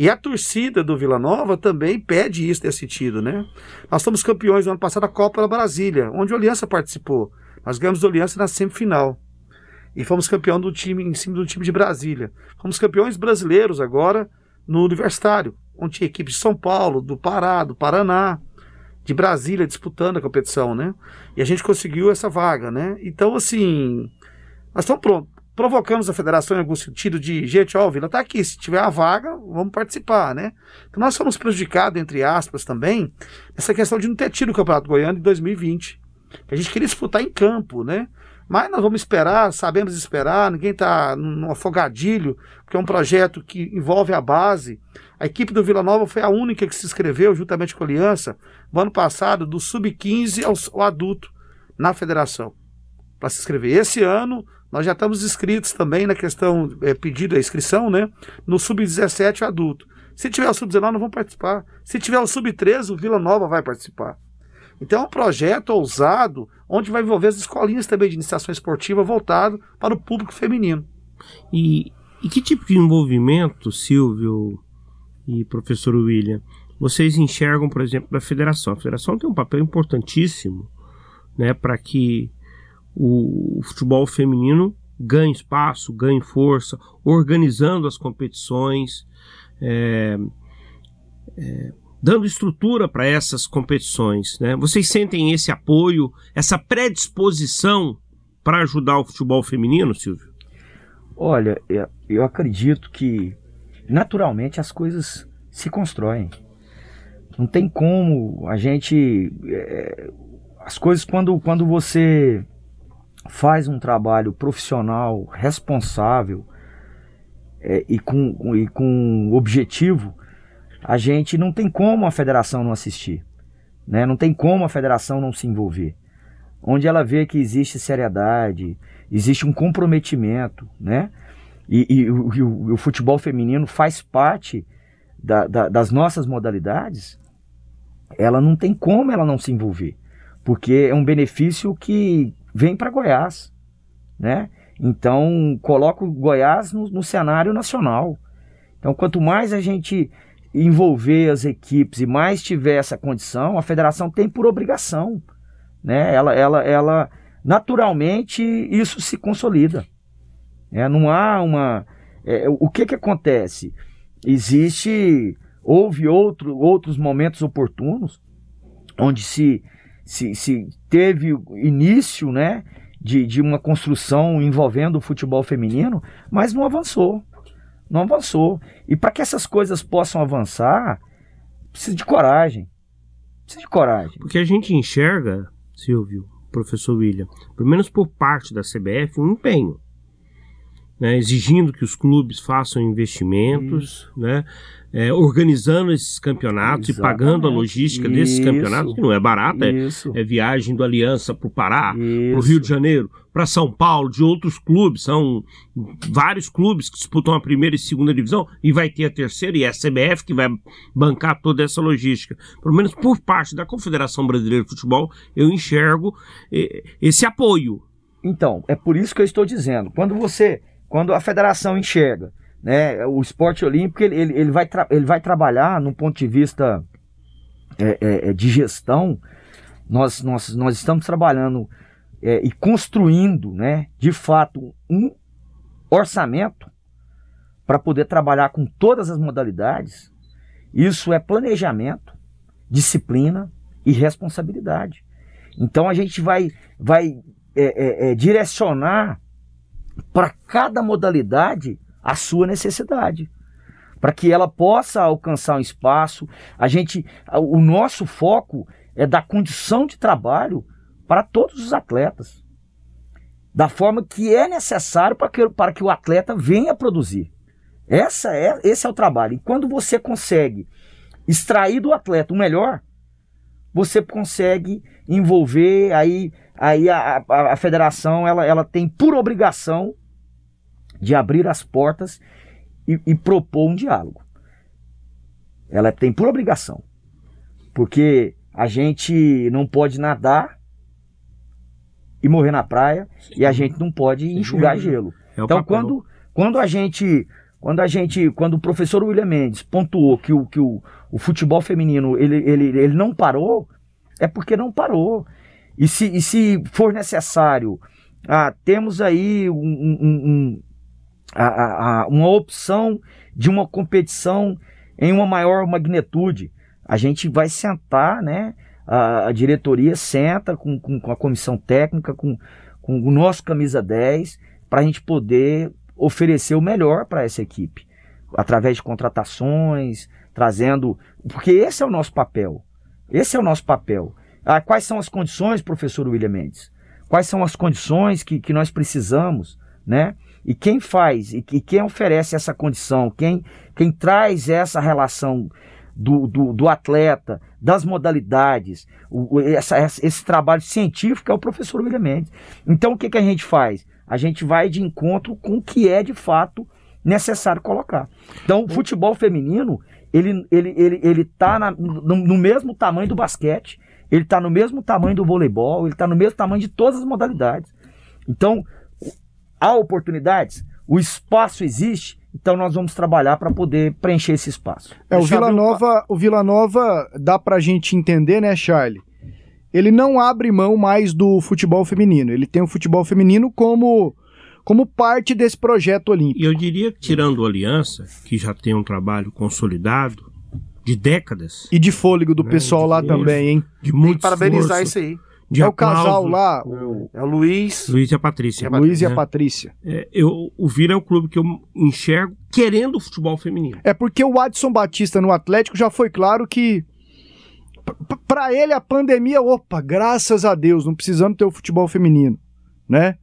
E a torcida do Vila Nova também pede isso nesse sentido, né? Nós somos campeões no ano passado da Copa da Brasília, onde o Aliança participou. Nós ganhamos do Aliança na semifinal. E fomos campeão do time em cima do time de Brasília. Fomos campeões brasileiros agora no Universitário, onde tinha equipes de São Paulo, do Pará, do Paraná, de Brasília disputando a competição, né? E a gente conseguiu essa vaga, né? Então, assim, nós estamos prontos provocamos a federação em algum sentido de, gente, ó, Vila tá aqui, se tiver a vaga, vamos participar, né? Então nós fomos prejudicados, entre aspas, também, nessa questão de não ter tido o Campeonato Goiano em 2020. A gente queria disputar em campo, né? Mas nós vamos esperar, sabemos esperar, ninguém está num afogadilho, porque é um projeto que envolve a base. A equipe do Vila Nova foi a única que se inscreveu, juntamente com a Aliança, no ano passado, do sub-15 ao, ao adulto, na federação, para se inscrever. Esse ano, nós já estamos inscritos também na questão, é, pedido a inscrição, né? No sub-17 adulto. Se tiver o sub-19, não vão participar. Se tiver o sub-13, o Vila Nova vai participar. Então é um projeto ousado, onde vai envolver as escolinhas também de iniciação esportiva voltado para o público feminino. E, e que tipo de envolvimento, Silvio e professor William, vocês enxergam, por exemplo, da federação? A federação tem um papel importantíssimo né, para que o, futebol feminino ganhe espaço, ganhe força, organizando as competições, é, é, dando estrutura para essas competições. Né? Vocês sentem esse apoio, essa predisposição para ajudar o futebol feminino, Silvio? Olha, eu acredito que naturalmente as coisas se constroem. Não tem como a gente. É, as coisas, quando, quando você faz um trabalho profissional, responsável é, e, com, e com objetivo, a gente não tem como a federação não assistir. Né? Não tem como a federação não se envolver. Onde ela vê que existe seriedade, existe um comprometimento, né? E, e, e, o, e o, futebol feminino faz parte da, da, das nossas modalidades, ela não tem como ela não se envolver. Porque é um benefício que vem para Goiás, né? Então coloca o Goiás no, no, cenário nacional Então, quanto mais a gente envolver as equipes e mais tiver essa condição, a federação tem por obrigação, né? Ela, ela, ela naturalmente isso se consolida. É, não há uma. É, o que que acontece? Existe, houve outro, outros momentos oportunos onde se, se, se teve início, né? De, de uma construção envolvendo o futebol feminino, mas não avançou não avançou. E para que essas coisas possam avançar, precisa de coragem. Precisa de coragem. Porque a gente enxerga, Silvio, professor William, pelo menos por parte da CBF, um empenho. Né, exigindo que os clubes façam investimentos, né, é, organizando esses campeonatos Exatamente. e pagando a logística Isso. desses campeonatos, que não é barata, é, é, viagem do Aliança para o Pará, para o Rio de Janeiro, para São Paulo, de outros clubes, são vários clubes que disputam a primeira e segunda divisão, e vai ter a terceira, e é a CBF que vai bancar toda essa logística. Pelo menos por parte da Confederação Brasileira de Futebol, eu enxergo eh, esse apoio. Então, é por isso que eu estou dizendo, quando você, quando a federação enxerga né? O esporte olímpico ele, ele, ele vai, ele vai trabalhar no ponto de vista é, é, é, de gestão. Nós, nós, nós estamos trabalhando é, e construindo, né, de fato, um orçamento para poder trabalhar com todas as modalidades. Isso é planejamento, disciplina e responsabilidade. Então a gente vai, vai é, é, direcionar para cada modalidade a sua necessidade. Para que ela possa alcançar um espaço, a gente, o nosso foco é dar condição de trabalho para todos os atletas, da forma que é necessário para que, para que o atleta venha produzir. Essa é, esse é o trabalho. E quando você consegue extrair do atleta o melhor, você consegue envolver aí, aí a, a, a federação ela, ela tem por obrigação de abrir as portas e, e propor um diálogo. Ela tem por obrigação. Porque a gente não pode nadar e morrer na praia Sim. e a gente não pode enxugar Sim. gelo. É então quando, quando a gente quando a gente quando o professor William Mendes pontuou que o, que o, o futebol feminino ele, ele, ele não parou é porque não parou e se, e se for necessário ah, temos aí um, um, um, a, a, uma opção de uma competição em uma maior magnitude. A gente vai sentar, né? A, a diretoria senta com, com, com, a comissão técnica, com, com o nosso camisa 10, para a gente poder oferecer o melhor para essa equipe. Através de contratações, trazendo. Porque esse é o nosso papel. Esse é o nosso papel. Ah, quais são as condições, professor William Mendes? Quais são as condições que, que nós precisamos, né? E quem faz e, quem oferece essa condição, quem, quem traz essa relação do, do, do atleta, das modalidades, o, essa, esse trabalho científico é o professor William Mendes. Então o que, que a gente faz? A gente vai de encontro com o que é de fato necessário colocar. Então o futebol feminino, ele, ele, ele, ele tá na, no, no mesmo tamanho do basquete, ele está no mesmo tamanho do voleibol, ele está no mesmo tamanho de todas as modalidades. Então, há oportunidades, o espaço existe, então nós vamos trabalhar para poder preencher esse espaço. É, o Vila Nova, o Vila Nova dá para a gente entender, né, Charlie? Ele não abre mão mais do futebol feminino. Ele tem o futebol feminino como como parte desse projeto olímpico. E eu diria que tirando o Aliança, que já tem um trabalho consolidado de décadas. E de fôlego do né, pessoal lá também, hein? De muito parabenizar isso aí é o casal lá. O... É o Luiz. Luiz e a Patrícia. Luiz e a né? Patrícia. É, eu, o Vila é o clube que eu enxergo querendo o futebol feminino. É porque o Adson Batista no Atlético já foi claro que. Para ele a pandemia, opa, graças a Deus, não precisamos ter o futebol feminino, né?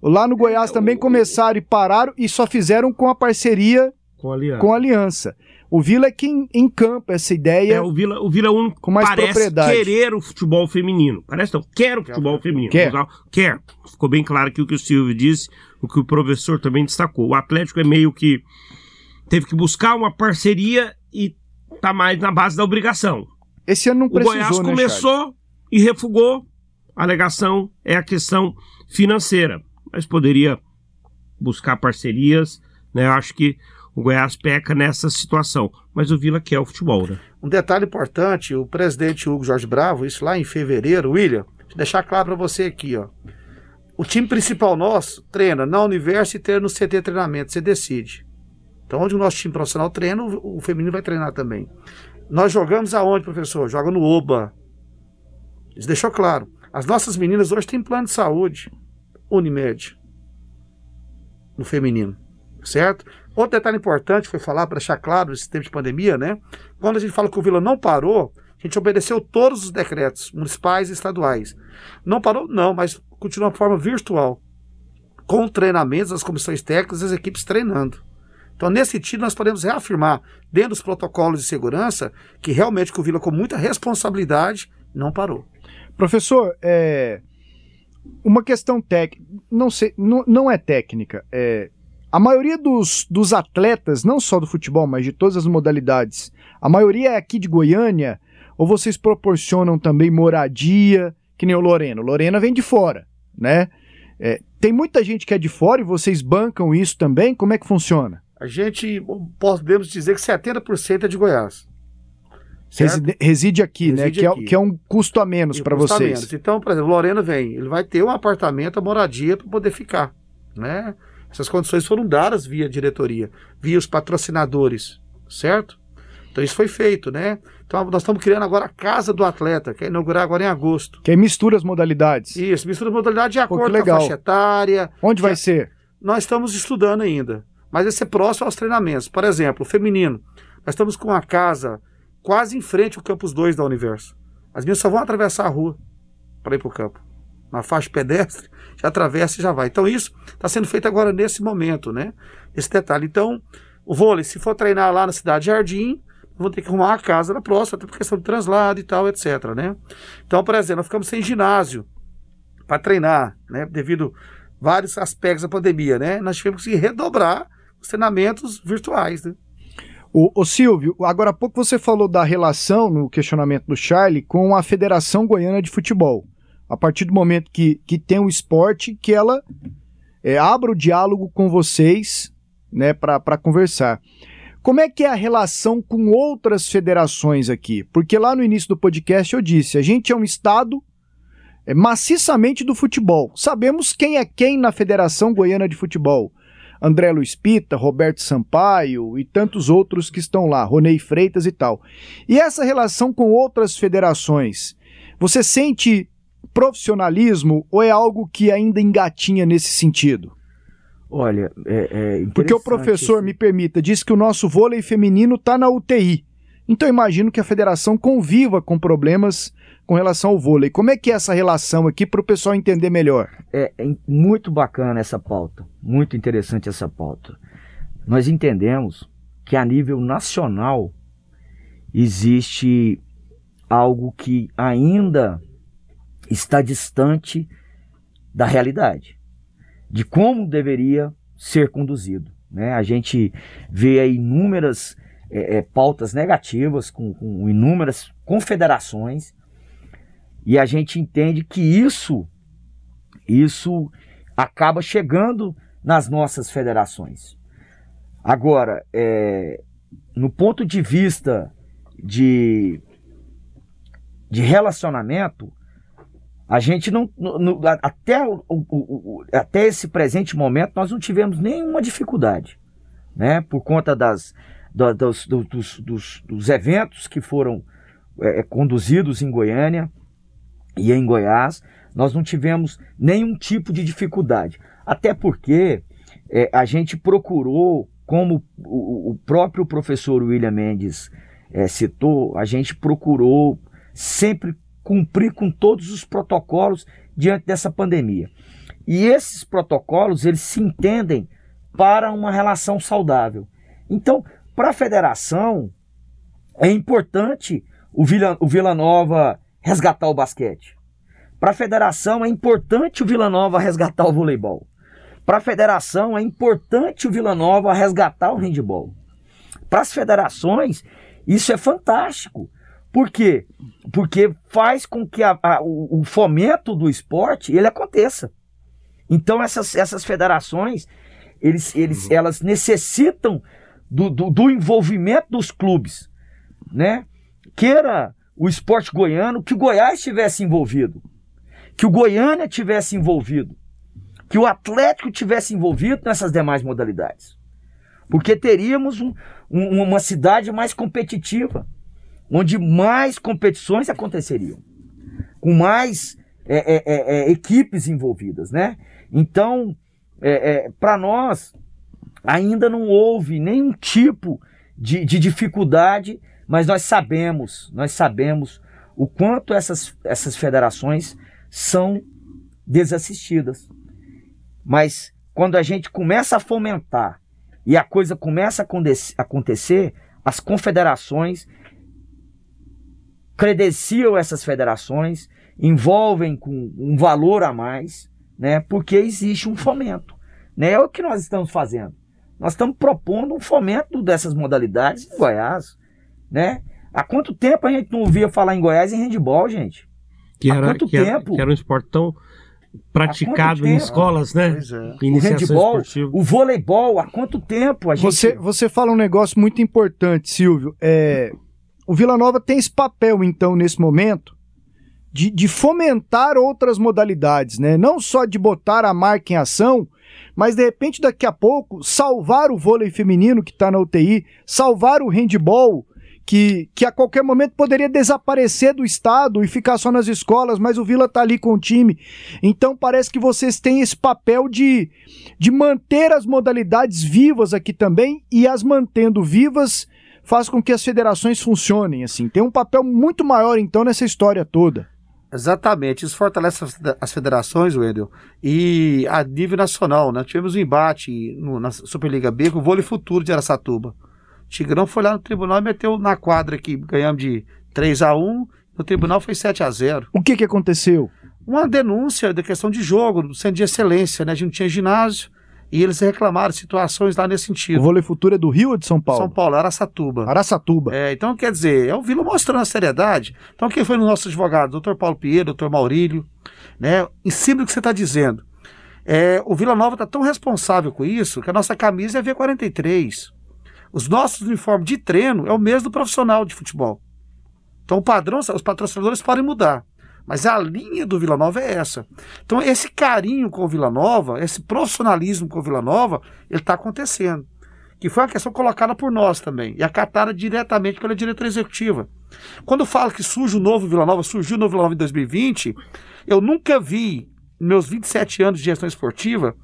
Lá no Goiás é, também o... começaram e pararam e só fizeram com a parceria com a aliança. Com a aliança. O Vila é quem encampa essa ideia. É, o Vila, o Vila é o único com mais parece propriedade. querer o futebol feminino. Parece não, quer o futebol feminino. Quer. quer. Ficou bem claro aqui o que o Silvio disse, o que o professor também destacou. O Atlético é meio que teve que buscar uma parceria e tá mais na base da obrigação. Esse ano não precisou, O Goiás né, começou Charles? e refugou. A alegação é a questão financeira, mas poderia buscar parcerias, né? Eu acho que o Goiás peca nessa situação. Mas o Vila quer o futebol, né? Um detalhe importante, o presidente Hugo Jorge Bravo, isso lá em fevereiro, William, deixa deixar claro para você aqui, ó. O time principal nosso treina na Universo e treina no CT treinamento, você decide. Então, onde o nosso time profissional treina, o, o feminino vai treinar também. Nós jogamos aonde, professor? Joga no OBA. Isso deixou claro. As nossas meninas hoje têm plano de saúde. Unimed. No feminino. Certo? Outro detalhe importante foi falar para deixar claro nesse tempo de pandemia, né? Quando a gente fala que o Vila não parou, a gente obedeceu todos os decretos municipais e estaduais. Não parou, não, mas continua de forma virtual. Com treinamentos das comissões técnicas e as equipes treinando. Então, nesse sentido, nós podemos reafirmar, dentro dos protocolos de segurança, que realmente o Vila, com muita responsabilidade, não parou. Professor, é, uma questão técnica, não, sei, não, não é técnica, é, a maioria dos, dos atletas, não só do futebol, mas de todas as modalidades, a maioria é aqui de Goiânia, ou vocês proporcionam também moradia, que nem o Lorena? O Lorena vem de fora, né? É, tem muita gente que é de fora e vocês bancam isso também? Como é que funciona? A gente podemos dizer que 70% é de Goiás. Reside, reside aqui, né? reside né? Que, É, que é um custo a menos para vocês. Menos. Então, por exemplo, Lorena vem, ele vai ter um apartamento, a moradia para poder ficar, né? Essas condições foram dadas via diretoria, via os patrocinadores, certo? Então isso foi feito, né? Então nós estamos criando agora a Casa do Atleta, que é inaugurar agora em agosto. Que aí mistura as modalidades. Isso, mistura as modalidades de acordo com a faixa etária. Onde vai ser? Nós estamos estudando ainda, mas vai ser próximo aos treinamentos. Por exemplo, o feminino. Nós estamos com uma casa quase em frente ao Campus 2 da Universo. As minhas só vão atravessar a rua para ir para o campo. Na faixa pedestre, já atravessa e já vai. Então isso está sendo feito agora nesse momento, né? Esse detalhe. Então, o vôlei, se for treinar lá na cidade Jardim, vou ter que arrumar uma casa na próxima, até por questão de translado e tal, etc. Né? Então, por exemplo, nós ficamos sem ginásio para treinar, né? Devido vários aspectos da pandemia, né? Nós tivemos que redobrar os treinamentos virtuais, né? O, o, Silvio, agora há pouco você falou da relação no questionamento do Charlie com a Federação Goiana de Futebol. A partir do momento que, que tem o esporte, que ela é, abra o diálogo com vocês né, para conversar. Como é que é a relação com outras federações aqui? Porque lá no início do podcast eu disse, a gente é um estado é, maciçamente do futebol. Sabemos quem é quem na Federação Goiana de Futebol. André Luiz Pita, Roberto Sampaio e tantos outros que estão lá, Ronei Freitas e tal. E essa relação com outras federações, você sente profissionalismo ou é algo que ainda engatinha nesse sentido? Olha, é, é Porque o professor, me permita, disse que o nosso vôlei feminino está na UTI. Então imagino que a federação conviva com problemas com relação ao vôlei. Como é que é essa relação aqui para o pessoal entender melhor? É, é, muito bacana essa pauta, muito interessante essa pauta. Nós entendemos que a nível nacional existe algo que ainda está distante da realidade de como deveria ser conduzido. Né? A gente vê inúmeras é, é, pautas negativas com, com inúmeras confederações e a gente entende que isso isso acaba chegando nas nossas federações. Agora, é, no ponto de vista de, de relacionamento, a gente não. Até, o, o, o, até esse presente momento, nós não tivemos nenhuma dificuldade. Né? Por conta das, da, dos, dos, dos, dos, eventos que foram é, é, conduzidos em Goiânia e em Goiás, nós não tivemos nenhum tipo de dificuldade. Até porque é, a gente procurou, como o, o próprio professor William Mendes é, citou, a gente procurou sempre cumprir com todos os protocolos diante dessa pandemia. E esses protocolos, eles se entendem para uma relação saudável. Então, para a federação, é importante o Vila, o Vila Nova resgatar o basquete. Para a federação, é importante o Vila Nova resgatar o voleibol. Para a federação, é importante o Vila Nova resgatar o handball. Para as federações, isso é fantástico. Por quê? Porque faz com que a, a, o, o, fomento do esporte ele aconteça. Então essas, essas federações eles, eles, uhum. elas necessitam do, do, do envolvimento dos clubes, né? Queira o esporte goiano que o Goiás estivesse envolvido, que o Goiânia tivesse envolvido, que o Atlético tivesse envolvido nessas demais modalidades. Porque teríamos um, um, uma cidade mais competitiva, onde mais competições aconteceriam, com mais é, é, é, é equipes envolvidas, né? Então, é, é, para nós, ainda não houve nenhum tipo de, de dificuldade, mas nós sabemos, nós sabemos o quanto essas, essas federações são desassistidas. Mas quando a gente começa a fomentar e a coisa começa a acontecer, as confederações credenciam essas federações, envolvem com um valor a mais, né? Porque existe um fomento, né? É o que nós estamos fazendo. Nós estamos propondo um fomento dessas modalidades em Goiás, né? Há quanto tempo a gente não ouvia falar em Goiás em handball, gente? Que Há era, quanto que tempo? Era, que era um esporte tão praticado em escolas, né? Pois é. Iniciação o handball, esportiva. o voleibol, há quanto tempo a gente... Você, você fala um negócio muito importante, Silvio. É, o Vila Nova tem esse papel, então, nesse momento, de, de fomentar outras modalidades, né? Não só de botar a marca em ação, mas de repente daqui a pouco salvar o vôlei feminino que está na UTI, salvar o handball que, que a qualquer momento poderia desaparecer do estado e ficar só nas escolas, mas o Vila tá ali com o time. Então parece que vocês têm esse papel de, de manter as modalidades vivas aqui também e as mantendo vivas faz com que as federações funcionem assim. Tem um papel muito maior então nessa história toda. Exatamente, isso fortalece as federações, Wendel, e a nível nacional, né? Tivemos um embate no, na Superliga B com o Vôlei Futuro de Aracatuba. Tigrão foi lá no tribunal e meteu na quadra que ganhamos de 3 a 1 no tribunal foi 7 a 0 O que que aconteceu? Uma denúncia da questão de jogo, do centro de excelência, né? A gente não tinha ginásio. E eles reclamaram situações lá nesse sentido. O vôlei futuro é do Rio ou de São Paulo? São Paulo, Araçatuba. Araçatuba. É, então, quer dizer, é o Vila mostrando a seriedade. Então, quem foi no nosso advogado? Doutor Paulo Pinheiro, doutor Maurílio, né? Em cima do que você está dizendo. É, o Vila Nova está tão responsável com isso que a nossa camisa é V43. Os nossos uniformes de treino é o mesmo do profissional de futebol. Então o padrão, os patrocinadores podem mudar. Mas a linha do Vila Nova é essa. Então, esse carinho com o Vila Nova, esse profissionalismo com o Vila Nova, ele está acontecendo. Que foi uma questão colocada por nós também. E acatada diretamente pela diretoria executiva. Quando eu falo que surge o novo Vila Nova, surgiu o novo Vila Nova em 2020, eu nunca vi, meus 27 anos de gestão esportiva,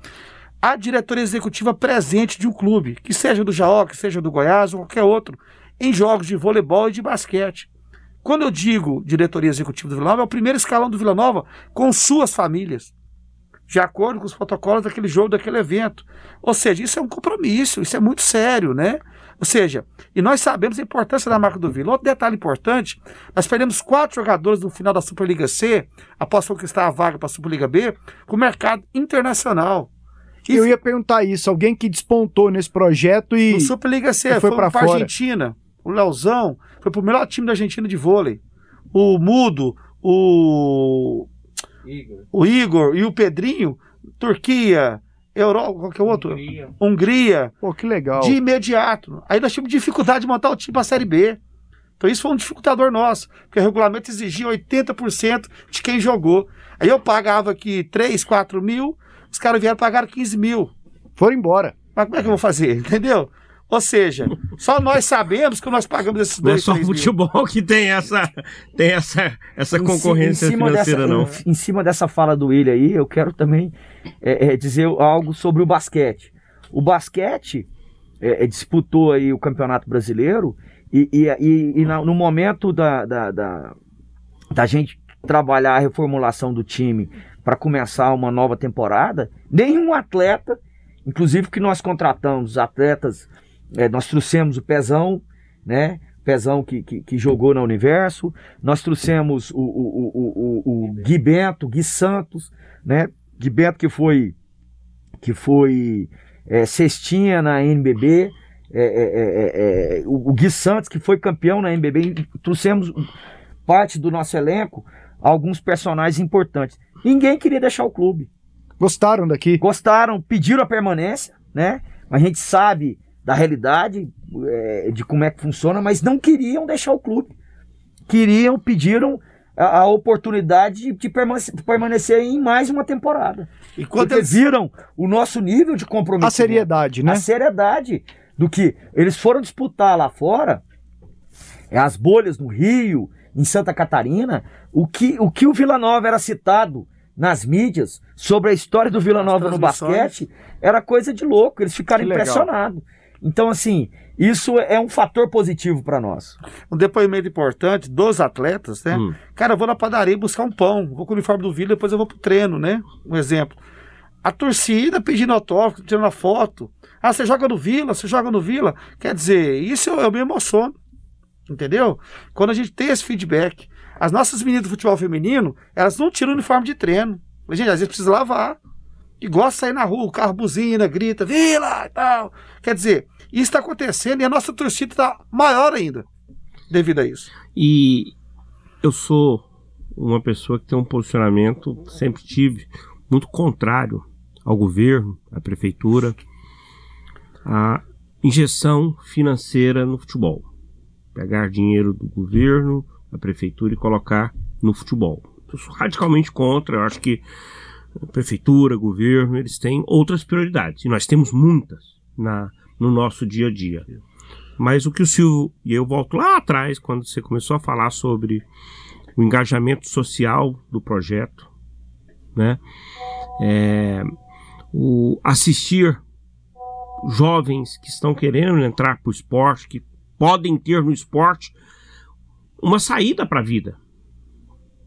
a diretoria executiva presente de um clube, que seja do Jaó, que seja do Goiás ou qualquer outro, em jogos de voleibol e de basquete. Quando eu digo diretoria executiva do Vila Nova, é o primeiro escalão do Vila Nova com suas famílias, de acordo com os protocolos daquele jogo, daquele evento. Ou seja, isso é um compromisso, isso é muito sério, né? Ou seja, e nós sabemos a importância da marca do Vila. Outro detalhe importante, nós perdemos quatro jogadores no final da Superliga C, após conquistar a vaga para a Superliga B, com o mercado internacional. E eu ia perguntar isso, alguém que despontou nesse projeto e. No Superliga C, foi, foi para a Argentina. O Leozão foi pro melhor time da Argentina de vôlei. O Mudo, o. Igor. O Igor e o Pedrinho, Turquia, Europa, qualquer outro. Hungria. Hungria. Pô, que legal. De imediato. Aí nós tivemos dificuldade de montar o time para a Série B. Então isso foi um dificultador nosso, porque o regulamento exigia 80% de quem jogou. Aí eu pagava aqui 3, 4 mil, os caras vieram pagar 15 mil. Foram embora. Mas como é que eu vou fazer? Entendeu? Ou seja, só nós sabemos que nós pagamos esses dois. Não é só o futebol que tem essa, tem essa, essa concorrência financeira, dessa, não. Em, em, cima dessa fala do William aí, eu quero também é, é, dizer algo sobre o basquete. O basquete é, é disputou aí o Campeonato Brasileiro e, e, e, e no momento da, da, da, da gente trabalhar a reformulação do time para começar uma nova temporada, nenhum atleta, inclusive que nós contratamos atletas, é, nós trouxemos o Pezão, né? Pezão que, que, que, jogou na Universo, nós trouxemos o, o, o, o, o Gui Bento, Gui Santos, né? Gui Bento que foi, que foi é, cestinha na NBB, é, é, é, é, o, o Gui Santos que foi campeão na NBB, trouxemos parte do nosso elenco alguns personagens importantes. Ninguém queria deixar o clube. Gostaram daqui? Gostaram, pediram a permanência, né? A gente sabe da realidade, é, de como é que funciona, mas não queriam deixar o clube. Queriam, pediram a, a oportunidade de, de, permanecer, de, permanecer, em mais uma temporada. E quando Porque eles... viram o nosso nível de compromisso. A seriedade, né? A seriedade do que eles foram disputar lá fora, é as bolhas no Rio, em Santa Catarina, o que o, que o Vila Nova era citado nas mídias sobre a história do Vila Nova no basquete era coisa de louco, eles ficaram impressionados. Então, assim, isso é um fator positivo para nós. Um depoimento importante dos atletas, né? Hum. Cara, eu vou na padaria buscar um pão, vou com o uniforme do Vila, depois eu vou pro treino, né? Um exemplo. A torcida pedindo autógrafo, tirando a foto. Ah, você joga no Vila, você joga no Vila. Quer dizer, isso eu, eu me emociono. Entendeu? Quando a gente tem esse feedback. As nossas meninas do futebol feminino, elas não tiram o uniforme de treino. Mas, gente, às vezes precisa lavar. E gosta de sair na rua, o carro buzina, grita, vila e tal. Quer dizer, isso está acontecendo e a nossa torcida está maior ainda devido a isso. E eu sou uma pessoa que tem um posicionamento, sempre tive, muito contrário ao governo, à prefeitura, à injeção financeira no futebol. Pegar dinheiro do governo, da prefeitura e colocar no futebol. Eu sou radicalmente contra, eu acho que prefeitura, governo, eles têm outras prioridades. E nós temos muitas na, no nosso dia a dia. Mas o que o Silvio, e eu volto lá atrás, quando você começou a falar sobre o engajamento social do projeto, né? É, o assistir jovens que estão querendo entrar para o esporte, que podem ter no esporte uma saída para a vida.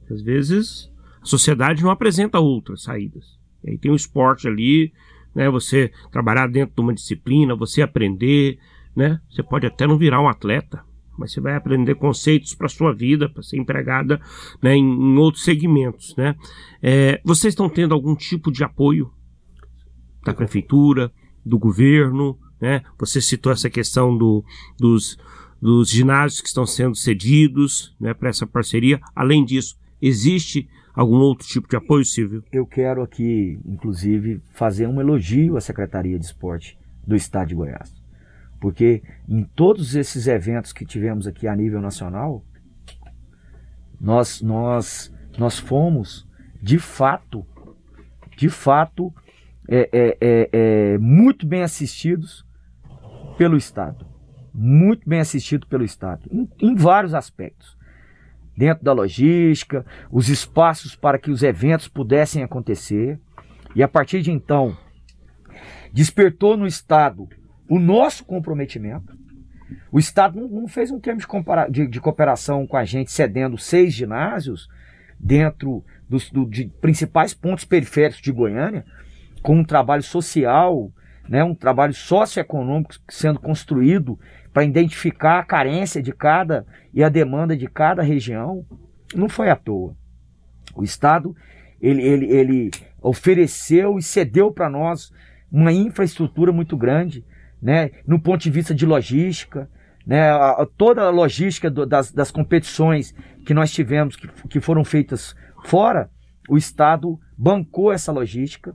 Às vezes a sociedade não apresenta outras saídas. E aí tem o esporte ali, né? Você trabalhar dentro de uma disciplina, você aprender, né? Você pode até não virar um atleta, mas você vai aprender conceitos para sua vida, para ser empregada né, em, em, outros segmentos, né? É, vocês estão tendo algum tipo de apoio da prefeitura, do governo, né? Você citou essa questão do, dos, dos ginásios que estão sendo cedidos, né, para essa parceria. Além disso, existe algum outro tipo de apoio, Silvio? Eu quero aqui, inclusive, fazer um elogio à Secretaria de Esporte do Estado de Goiás. Porque em todos esses eventos que tivemos aqui a nível nacional, nós, nós, nós fomos, de fato, de fato, é, é, é, é muito bem assistidos pelo Estado. Muito bem assistido pelo Estado, em, em vários aspectos dentro da logística, os espaços para que os eventos pudessem acontecer. E a partir de então, despertou no Estado o nosso comprometimento. O Estado não, fez um termo de, de, de, cooperação com a gente, cedendo seis ginásios dentro dos do, de principais pontos periféricos de Goiânia, com um trabalho social, né, um trabalho socioeconômico sendo construído para identificar a carência de cada e a demanda de cada região, não foi à toa. O Estado ele, ele, ele ofereceu e cedeu para nós uma infraestrutura muito grande, né, no ponto de vista de logística, né, a, a, toda a logística do, das, das competições que nós tivemos, que, que foram feitas fora, o Estado bancou essa logística,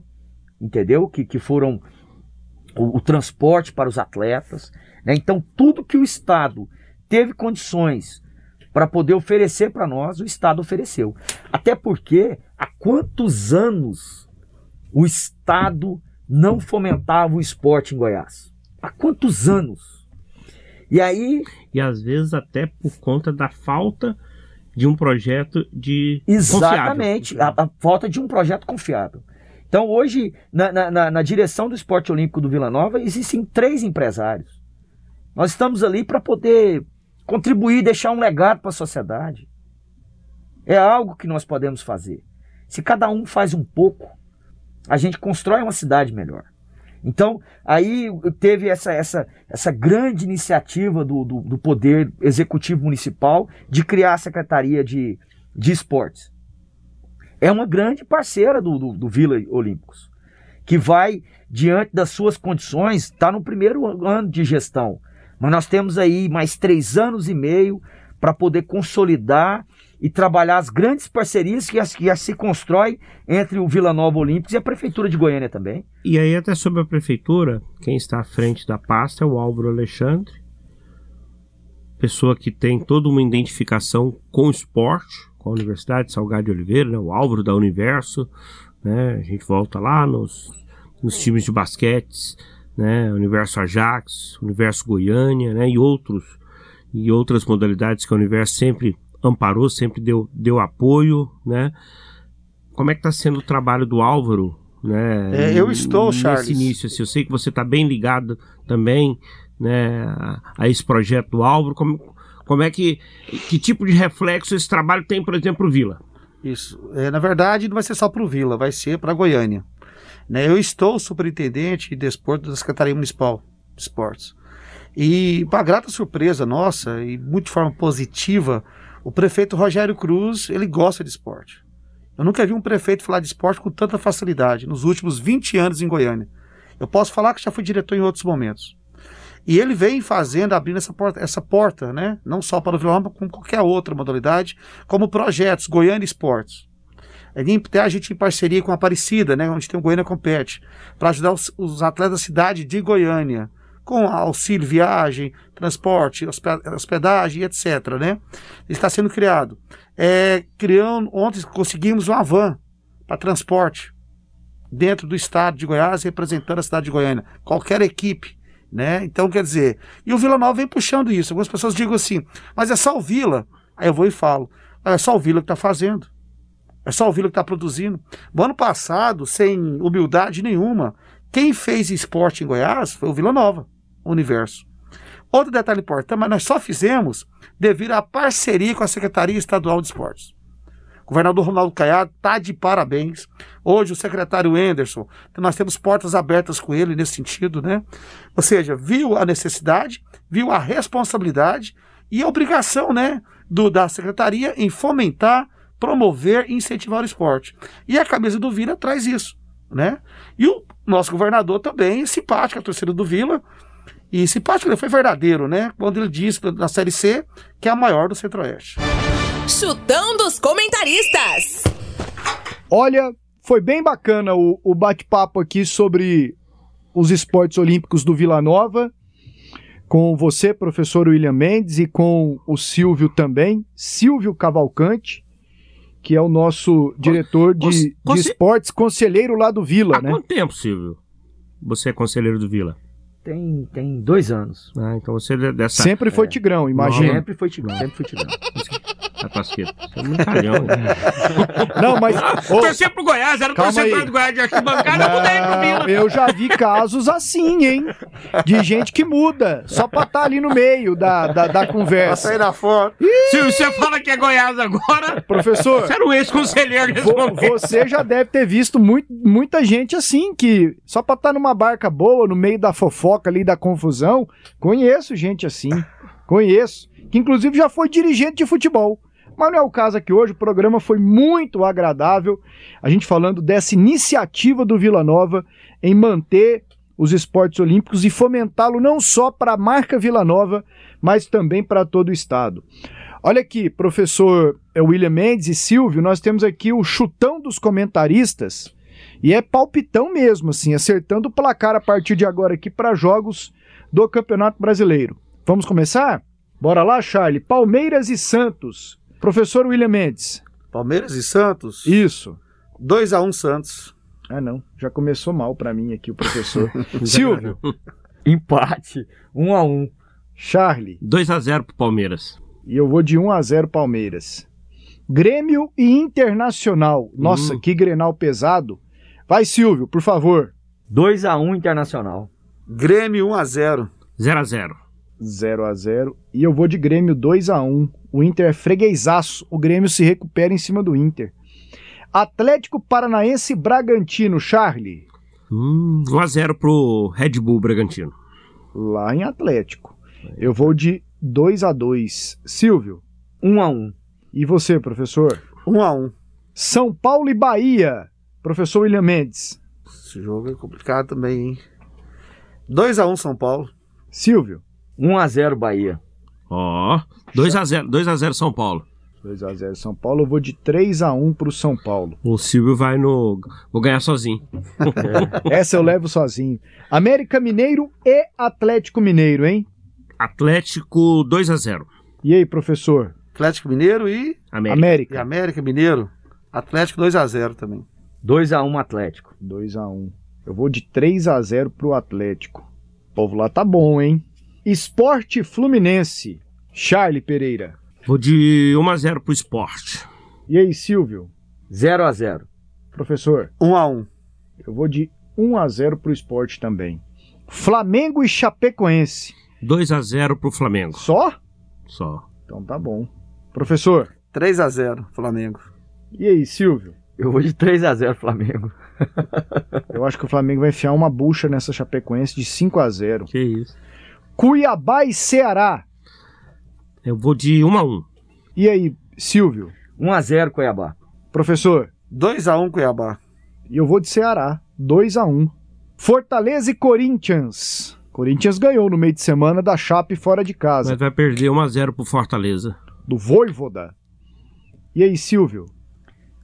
entendeu? Que, que foram o, o transporte para os atletas, né? Então, tudo que o Estado teve condições para poder oferecer para nós, o Estado ofereceu. Até porque há quantos anos o Estado não fomentava o esporte em Goiás? Há quantos anos? E aí. E às vezes até por conta da falta de um projeto de. Exatamente, a, a, falta de um projeto confiável. Então, hoje, na, na, na direção do esporte olímpico do Vila Nova, existem três empresários. Nós estamos ali para poder contribuir, deixar um legado para a sociedade. É algo que nós podemos fazer. Se cada um faz um pouco, a gente constrói uma cidade melhor. Então, aí teve essa, essa, essa grande iniciativa do, do, do Poder Executivo Municipal de criar a Secretaria de, de Esportes. É uma grande parceira do, do, do Vila Olímpicos, que vai, diante das suas condições, está no primeiro ano de gestão mas nós temos aí mais três anos e meio para poder consolidar e trabalhar as grandes parcerias que, as, que as se constrói entre o Vila Nova Olímpicos e a Prefeitura de Goiânia também. E aí, até sobre a Prefeitura, quem está à frente da pasta é o Álvaro Alexandre, pessoa que tem toda uma identificação com o esporte, com a Universidade de Salgado de Oliveira, né, o Álvaro da Universo, né, a gente volta lá nos, nos times de basquete, né, Universo Ajax, Universo Goiânia, né, e outros e outras modalidades que a Universo sempre amparou, sempre deu, deu apoio, né? Como é que está sendo o trabalho do Álvaro, né? É, eu estou, nesse Charles. início, assim, eu sei que você está bem ligado também, né, a, esse projeto do Álvaro. Como, como é que que tipo de reflexo esse trabalho tem, por exemplo, o Vila? Isso. É, na verdade, não vai ser só para o Vila, vai ser para Goiânia. Né, eu estou superintendente de desporto da Secretaria Municipal de Esportes. E, para grata surpresa nossa, e muito de forma positiva, o prefeito Rogério Cruz, ele gosta de esporte. Eu nunca vi um prefeito falar de esporte com tanta facilidade nos últimos 20 anos em Goiânia. Eu posso falar que já fui diretor em outros momentos. E ele vem fazendo, abrindo essa porta, essa porta né? não só para o Vila Nova, como qualquer outra modalidade, como projetos, Goiânia Esportes. Até a gente em parceria com a Aparecida, né, onde tem o Goiânia Compete, para ajudar os, os atletas da cidade de Goiânia com auxílio viagem, transporte, hospedagem, etc. Né? Está sendo criado. É, criando, ontem conseguimos uma van para transporte dentro do estado de Goiás, representando a cidade de Goiânia. Qualquer equipe. Né? Então, quer dizer, e o Vila Nova vem puxando isso. Algumas pessoas digam assim, mas é só o Vila. Aí eu vou e falo, é só o Vila que está fazendo. É só o Vila que está produzindo. No ano passado, sem humildade nenhuma, quem fez esporte em Goiás foi o Vila Nova, o Universo. Outro detalhe importante, mas nós só fizemos devido à parceria com a Secretaria Estadual de Esportes. O governador Ronaldo Caiado está de parabéns. Hoje o secretário Anderson, nós temos portas abertas com ele nesse sentido, né? Ou seja, viu a necessidade, viu a responsabilidade e a obrigação, né, do, da secretaria em fomentar, promover e incentivar o esporte. E a camisa do Vila traz isso, né? E o nosso governador também é simpático, a torcida do Vila, e simpático ele foi verdadeiro, né? Quando ele disse na Série C que é a maior do Centro-Oeste. Chutão dos comentaristas. Olha, foi bem bacana o, o bate-papo aqui sobre os esportes olímpicos do Vila Nova, com você, professor William Mendes, e com o Silvio também, Silvio Cavalcante, que é o nosso diretor de, de esportes, conselheiro lá do Vila, Há né? quanto tempo, Silvio? Você é conselheiro do Vila? Tem, tem dois anos. Ah, então você é dessa. Sempre foi Tigrão, imagina. Sempre foi Tigrão, sempre foi Tigrão. Você é muito calhão. Não, mas. ô, Torcer pro Goiás, era Calma torcedor aí. do Goiás de arquibancada, eu mudei pro eu já vi casos assim, hein? De gente que muda, só pra estar ali no meio da, da, da Pra conversa. sair na foto. Se você fala que é Goiás agora, Professor, você era um ex-conselheiro você já deve ter visto muito, muita gente assim, que só pra estar numa barca boa, no meio da fofoca ali, da confusão. Conheço gente assim, conheço. Que inclusive já foi dirigente de futebol. Mas não é o caso aqui hoje, o programa foi muito agradável. A gente falando dessa iniciativa do Vila Nova em manter os esportes olímpicos e fomentá-lo não só para a marca Vila Nova, mas também para todo o estado. Olha aqui, professor eh, William Mendes e Silvio, nós temos aqui o chutão dos comentaristas e é palpitão mesmo, assim, acertando o placar a partir de agora aqui para jogos do Campeonato Brasileiro. Vamos começar? Bora lá, Charlie. Palmeiras e Santos. Professor William Mendes. Palmeiras e Santos. Isso. 2x1 Santos. Ah, não. Já começou mal para mim aqui o professor. Silvio. Empate, um a um. Charlie. 2x0 pro Palmeiras. E eu vou de 1 a 0 Palmeiras. Grêmio e Internacional. Nossa, Hum. que grenal pesado. Vai, Silvio, por favor. 2 a 1 Internacional. Grêmio 1x0. 0x0. 0 a 0 E eu vou de Grêmio 2 a 1 O Inter é freguesaço. O Grêmio se recupera em cima do Inter. Atlético Paranaense Bragantino. Charlie. Hum, 1x0 pro Red Bull Bragantino. Lá em Atlético. Eu vou de 2 a 2 Silvio. 1 a 1 E você, professor? 1x1. São Paulo e Bahia. Professor William Mendes. Esse jogo é complicado também, hein? 2x1 São Paulo. Silvio. 1 a 0 Bahia. Ó, 2x0 2x0 São Paulo. 2x0 São Paulo. Eu vou de 3x1 pro São Paulo. O Silvio vai no. Vou ganhar sozinho. Essa eu levo sozinho. América Mineiro e Atlético Mineiro, hein? Atlético 2 a 0 E aí, professor? Atlético Mineiro e, América. e América. América Mineiro. Atlético 2x0 também. 2x1 Atlético. 2x1. Eu vou de 3x0 pro Atlético. O povo lá tá bom, hein? Esporte Fluminense. Charlie Pereira. Vou de 1 a 0 pro esporte. E aí, Silvio? 0x0. Professor? 1x1. Eu vou de 1x0 pro esporte também. Flamengo e Chapecoense. 2 a 0 pro Flamengo. Só? Só. Então tá bom. Professor? 3x0 Flamengo. E aí, Silvio? Eu vou de 3x0 Flamengo. Eu acho que o Flamengo vai enfiar uma bucha nessa Chapecoense de 5 a 0 Que isso. Cuiabá e Ceará. Eu vou de 1 a 1 E aí, Silvio? 1x0 Cuiabá. Professor? 2x1 Cuiabá. E eu vou de Ceará. 2 a 1 Fortaleza e Corinthians. Corinthians ganhou no meio de semana da Chape fora de casa. Mas vai perder 1 a 0 pro Fortaleza. Do Voivoda. E aí, Silvio?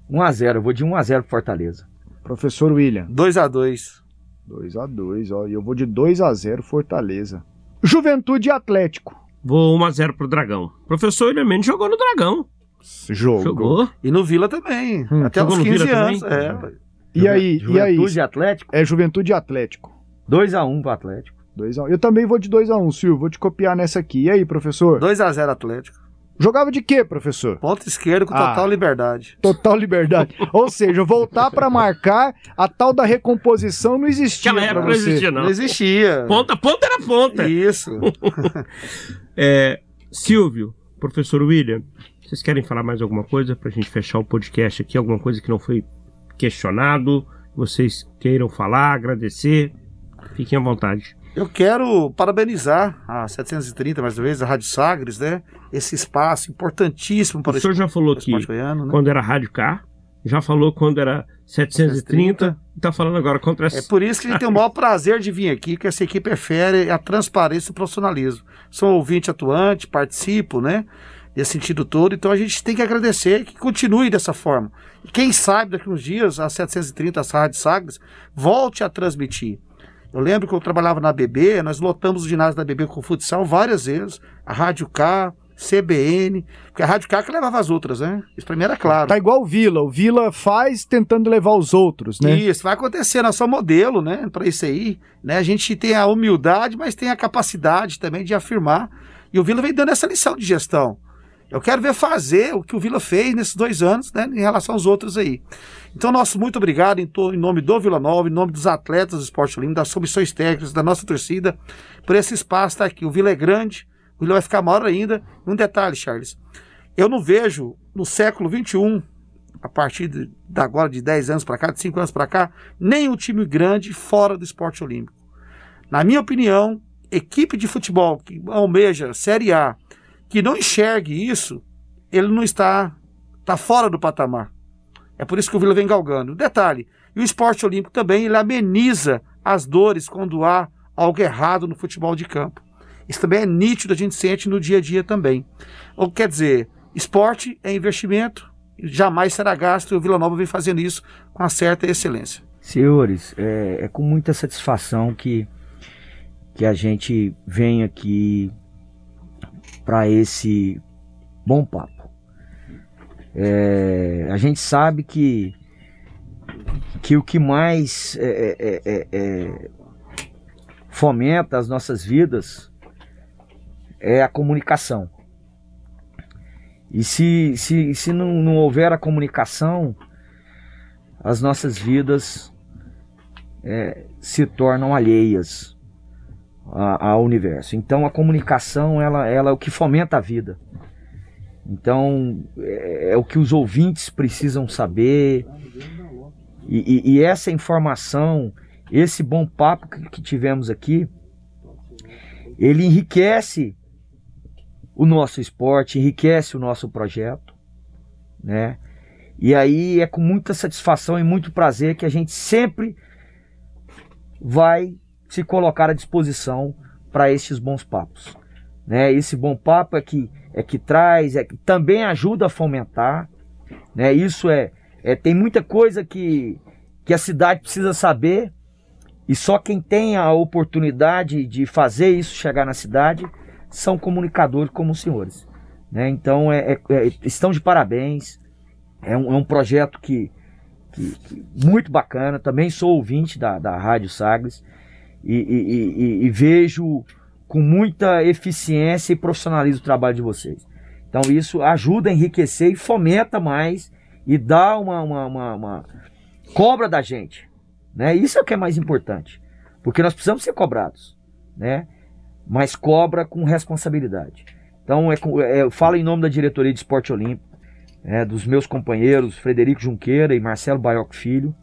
1x0. Eu vou de 1x0 pro Fortaleza. Professor William. 2x2. 2 a 2 ó. E eu vou de 2 a 0 Fortaleza. Juventude e Atlético. Vou 1 a 0 pro Dragão. Professor William Mendes jogou no Dragão. Jogo. Jogou. E no Vila também. Hum, Até os no 15 Vila anos. também? É. E aí, e aí? Juventude e Atlético. É Juventude e Atlético. 2x1 pro Atlético. 2 a 1 Eu também vou de 2 a 1 Silvio. Vou te copiar nessa aqui. E aí, professor? 2x0 Atlético. Jogava de quê, professor? Ponto esquerdo com Ah. total liberdade. Total liberdade. Ou seja, voltar pra marcar a tal da recomposição não existia Aquela época não existia, Não, não. existia. Ponta, ponta era ponta. Isso. É, Silvio, professor William, vocês querem falar mais alguma coisa pra gente fechar o podcast aqui? Alguma coisa que não foi questionado? Vocês queiram falar, agradecer? Fiquem à vontade. Eu quero parabenizar a 730, mais uma vez, a Rádio Sagres, né? Esse espaço importantíssimo O para senhor já falou o aqui esporte goiano, né? quando era Rádio K, já falou quando era 730, e tá falando agora contra É por isso que a gente tem o maior prazer de vir aqui, que essa equipe refere a transparência e o profissionalismo. Sou ouvinte atuante, participo, né? Nesse sentido todo, então a gente tem que agradecer que continue dessa forma. E quem sabe daqui uns dias a 730, a Rádio Sagres, volte a transmitir. Eu lembro que eu trabalhava na BB, nós lotamos o ginásio da BB com futsal várias vezes, a Rádio K, CBN, porque a Rádio K que levava as outras, né? Isso pra mim era claro. Tá igual o Vila. O Vila faz tentando levar os outros, né? Isso, vai acontecer, nós somos modelo, né, para isso aí, né, a gente tem a humildade, mas tem a capacidade também de afirmar, e o Vila vem dando essa lição de gestão. Eu quero ver fazer o que o Vila fez nesses dois anos, né, em relação aos outros aí. Então, nosso muito obrigado em, em nome do Vila Nova, em nome dos atletas do Esporte Olímpico, das comissões técnicas, da nossa torcida, por esse espaço estar aqui. O Vila é grande, o Vila vai ficar maior ainda. Um detalhe, Charles, eu não vejo no século XXI a partir de, da agora de 10 anos para cá, de 5 anos para cá, nem um time grande fora do esporte olímpico. Na minha opinião, equipe de futebol que almeja Série A, que não enxergue isso, ele não está, está fora do patamar. É por isso que o Vila vem galgando. Detalhe, e o esporte olímpico também, ele ameniza as dores quando há algo errado no futebol de campo. Isso também é nítido, a gente sente no dia a dia também. Ou quer dizer, esporte é investimento, jamais será gasto, e o Vila Nova vem fazendo isso com uma certa excelência. Senhores, é, é com muita satisfação que, que a gente vem aqui para esse bom papo. É, a gente sabe que, que o que mais é, é, é, é, fomenta as nossas vidas é a comunicação. E se, se, se não, não houver a comunicação, as nossas vidas é, se tornam alheias ao universo. Então a comunicação ela, ela é o que fomenta a vida. Então é, é o que os ouvintes precisam saber. E, e- e essa informação, esse bom papo que, que tivemos aqui, ele enriquece o nosso esporte, enriquece o nosso projeto, né? E aí é com muita satisfação e muito prazer que a gente sempre vai se colocar à disposição para estes bons papos. Né? Esse bom papo é que, é que traz, é que também ajuda a fomentar. Né? Isso é, é tem muita coisa que, que a cidade precisa saber e só quem tem a oportunidade de fazer isso chegar na cidade são comunicadores como os senhores. Né? Então é, é, é, estão de parabéns. É um, é um projeto que, que, que, muito bacana. Também sou ouvinte da, da Rádio Sagres e, e, e, vejo com muita eficiência e profissionalismo o trabalho de vocês. Então isso ajuda a enriquecer e fomenta mais e dá uma, uma, uma, uma cobra da gente. Né? Isso é o que é mais importante. Porque nós precisamos ser cobrados. Né? Mas cobra com responsabilidade. Então, é, é, eu falo em nome da diretoria de esporte olímpico, é, dos meus companheiros Frederico Junqueira e Marcelo Baioc Filho,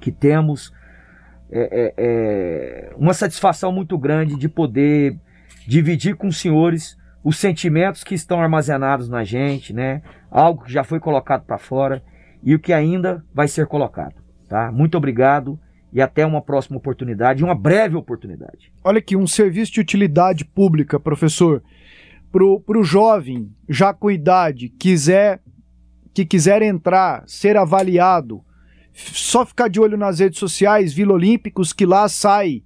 que temos é, é, é, uma satisfação muito grande de poder dividir com os senhores os sentimentos que estão armazenados na gente, né? Algo que já foi colocado para fora e o que ainda vai ser colocado, tá? Muito obrigado e até uma próxima oportunidade, uma breve oportunidade. Olha aqui, um serviço de utilidade pública, professor, para o jovem já com idade quiser que quiser entrar, ser avaliado, só ficar de olho nas redes sociais, Vila Olímpicos, que lá sai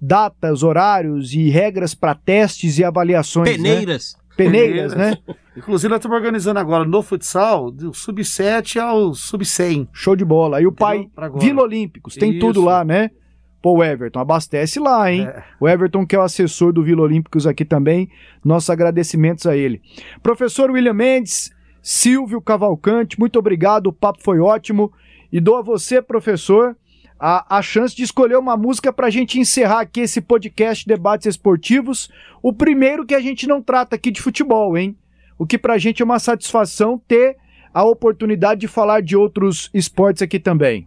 datas, horários e regras para testes e avaliações. Né? Peneiras. Né? Peneiras, né? Inclusive, nós estamos organizando agora no futsal, do sub-7 ao sub-100. Show de bola. E o pai, Vila Olímpicos, tem Isso. tudo lá, né? Pô, o Everton, abastece lá, hein? É. O Everton, que é o assessor do Vila Olímpicos aqui também, nossos agradecimentos a ele. Professor William Mendes, Silvio Cavalcante, muito obrigado, o papo foi ótimo. E dou a você, professor, a, a chance de escolher uma música para a gente encerrar aqui esse podcast Debates Esportivos. O primeiro que a gente não trata aqui de futebol, hein? O que para a gente é uma satisfação ter a oportunidade de falar de outros esportes aqui também.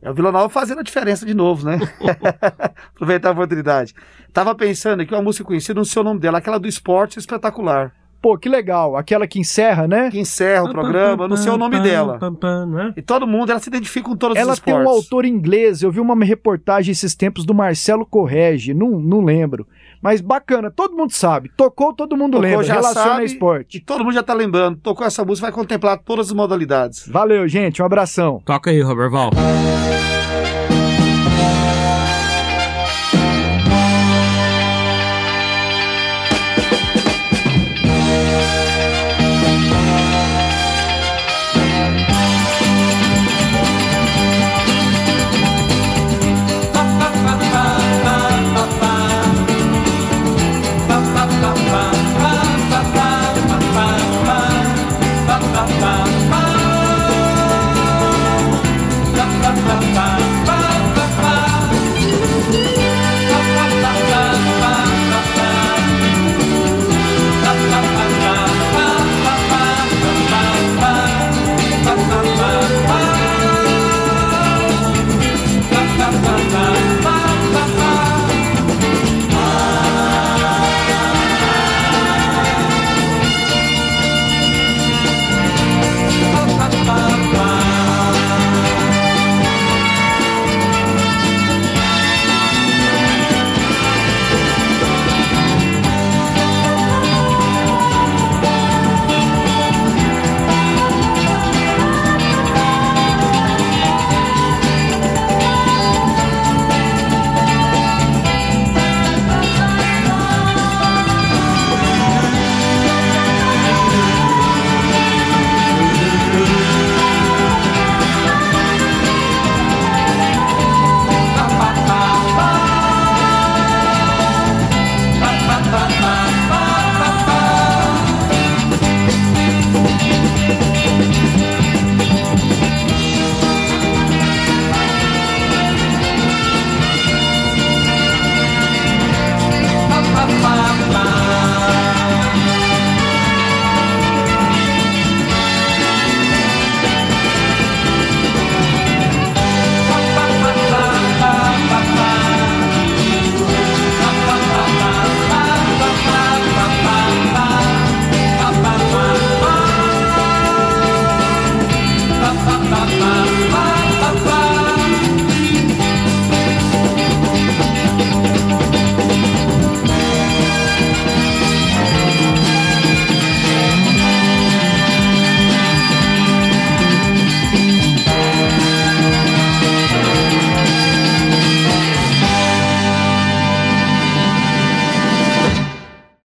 É o Vila Nova fazendo a diferença de novo, né? Aproveitar a oportunidade. Tava pensando aqui uma música conhecida, não sei o nome dela, aquela do esporte espetacular. Pô, que legal. Aquela que encerra, né? Que encerra o programa, não sei o nome dela. Né? E todo mundo, ela se identifica com todos ela os esportes. Ela tem um autor inglês, eu vi uma reportagem esses tempos do Marcelo Correge, não, não lembro. Mas bacana, todo mundo sabe. Tocou, todo mundo Tocou, lembra. Já relaciona sabe, esporte. E todo mundo já tá lembrando. Tocou essa música, vai contemplar todas as modalidades. Valeu, gente. Um abração. Toca aí, Roberval.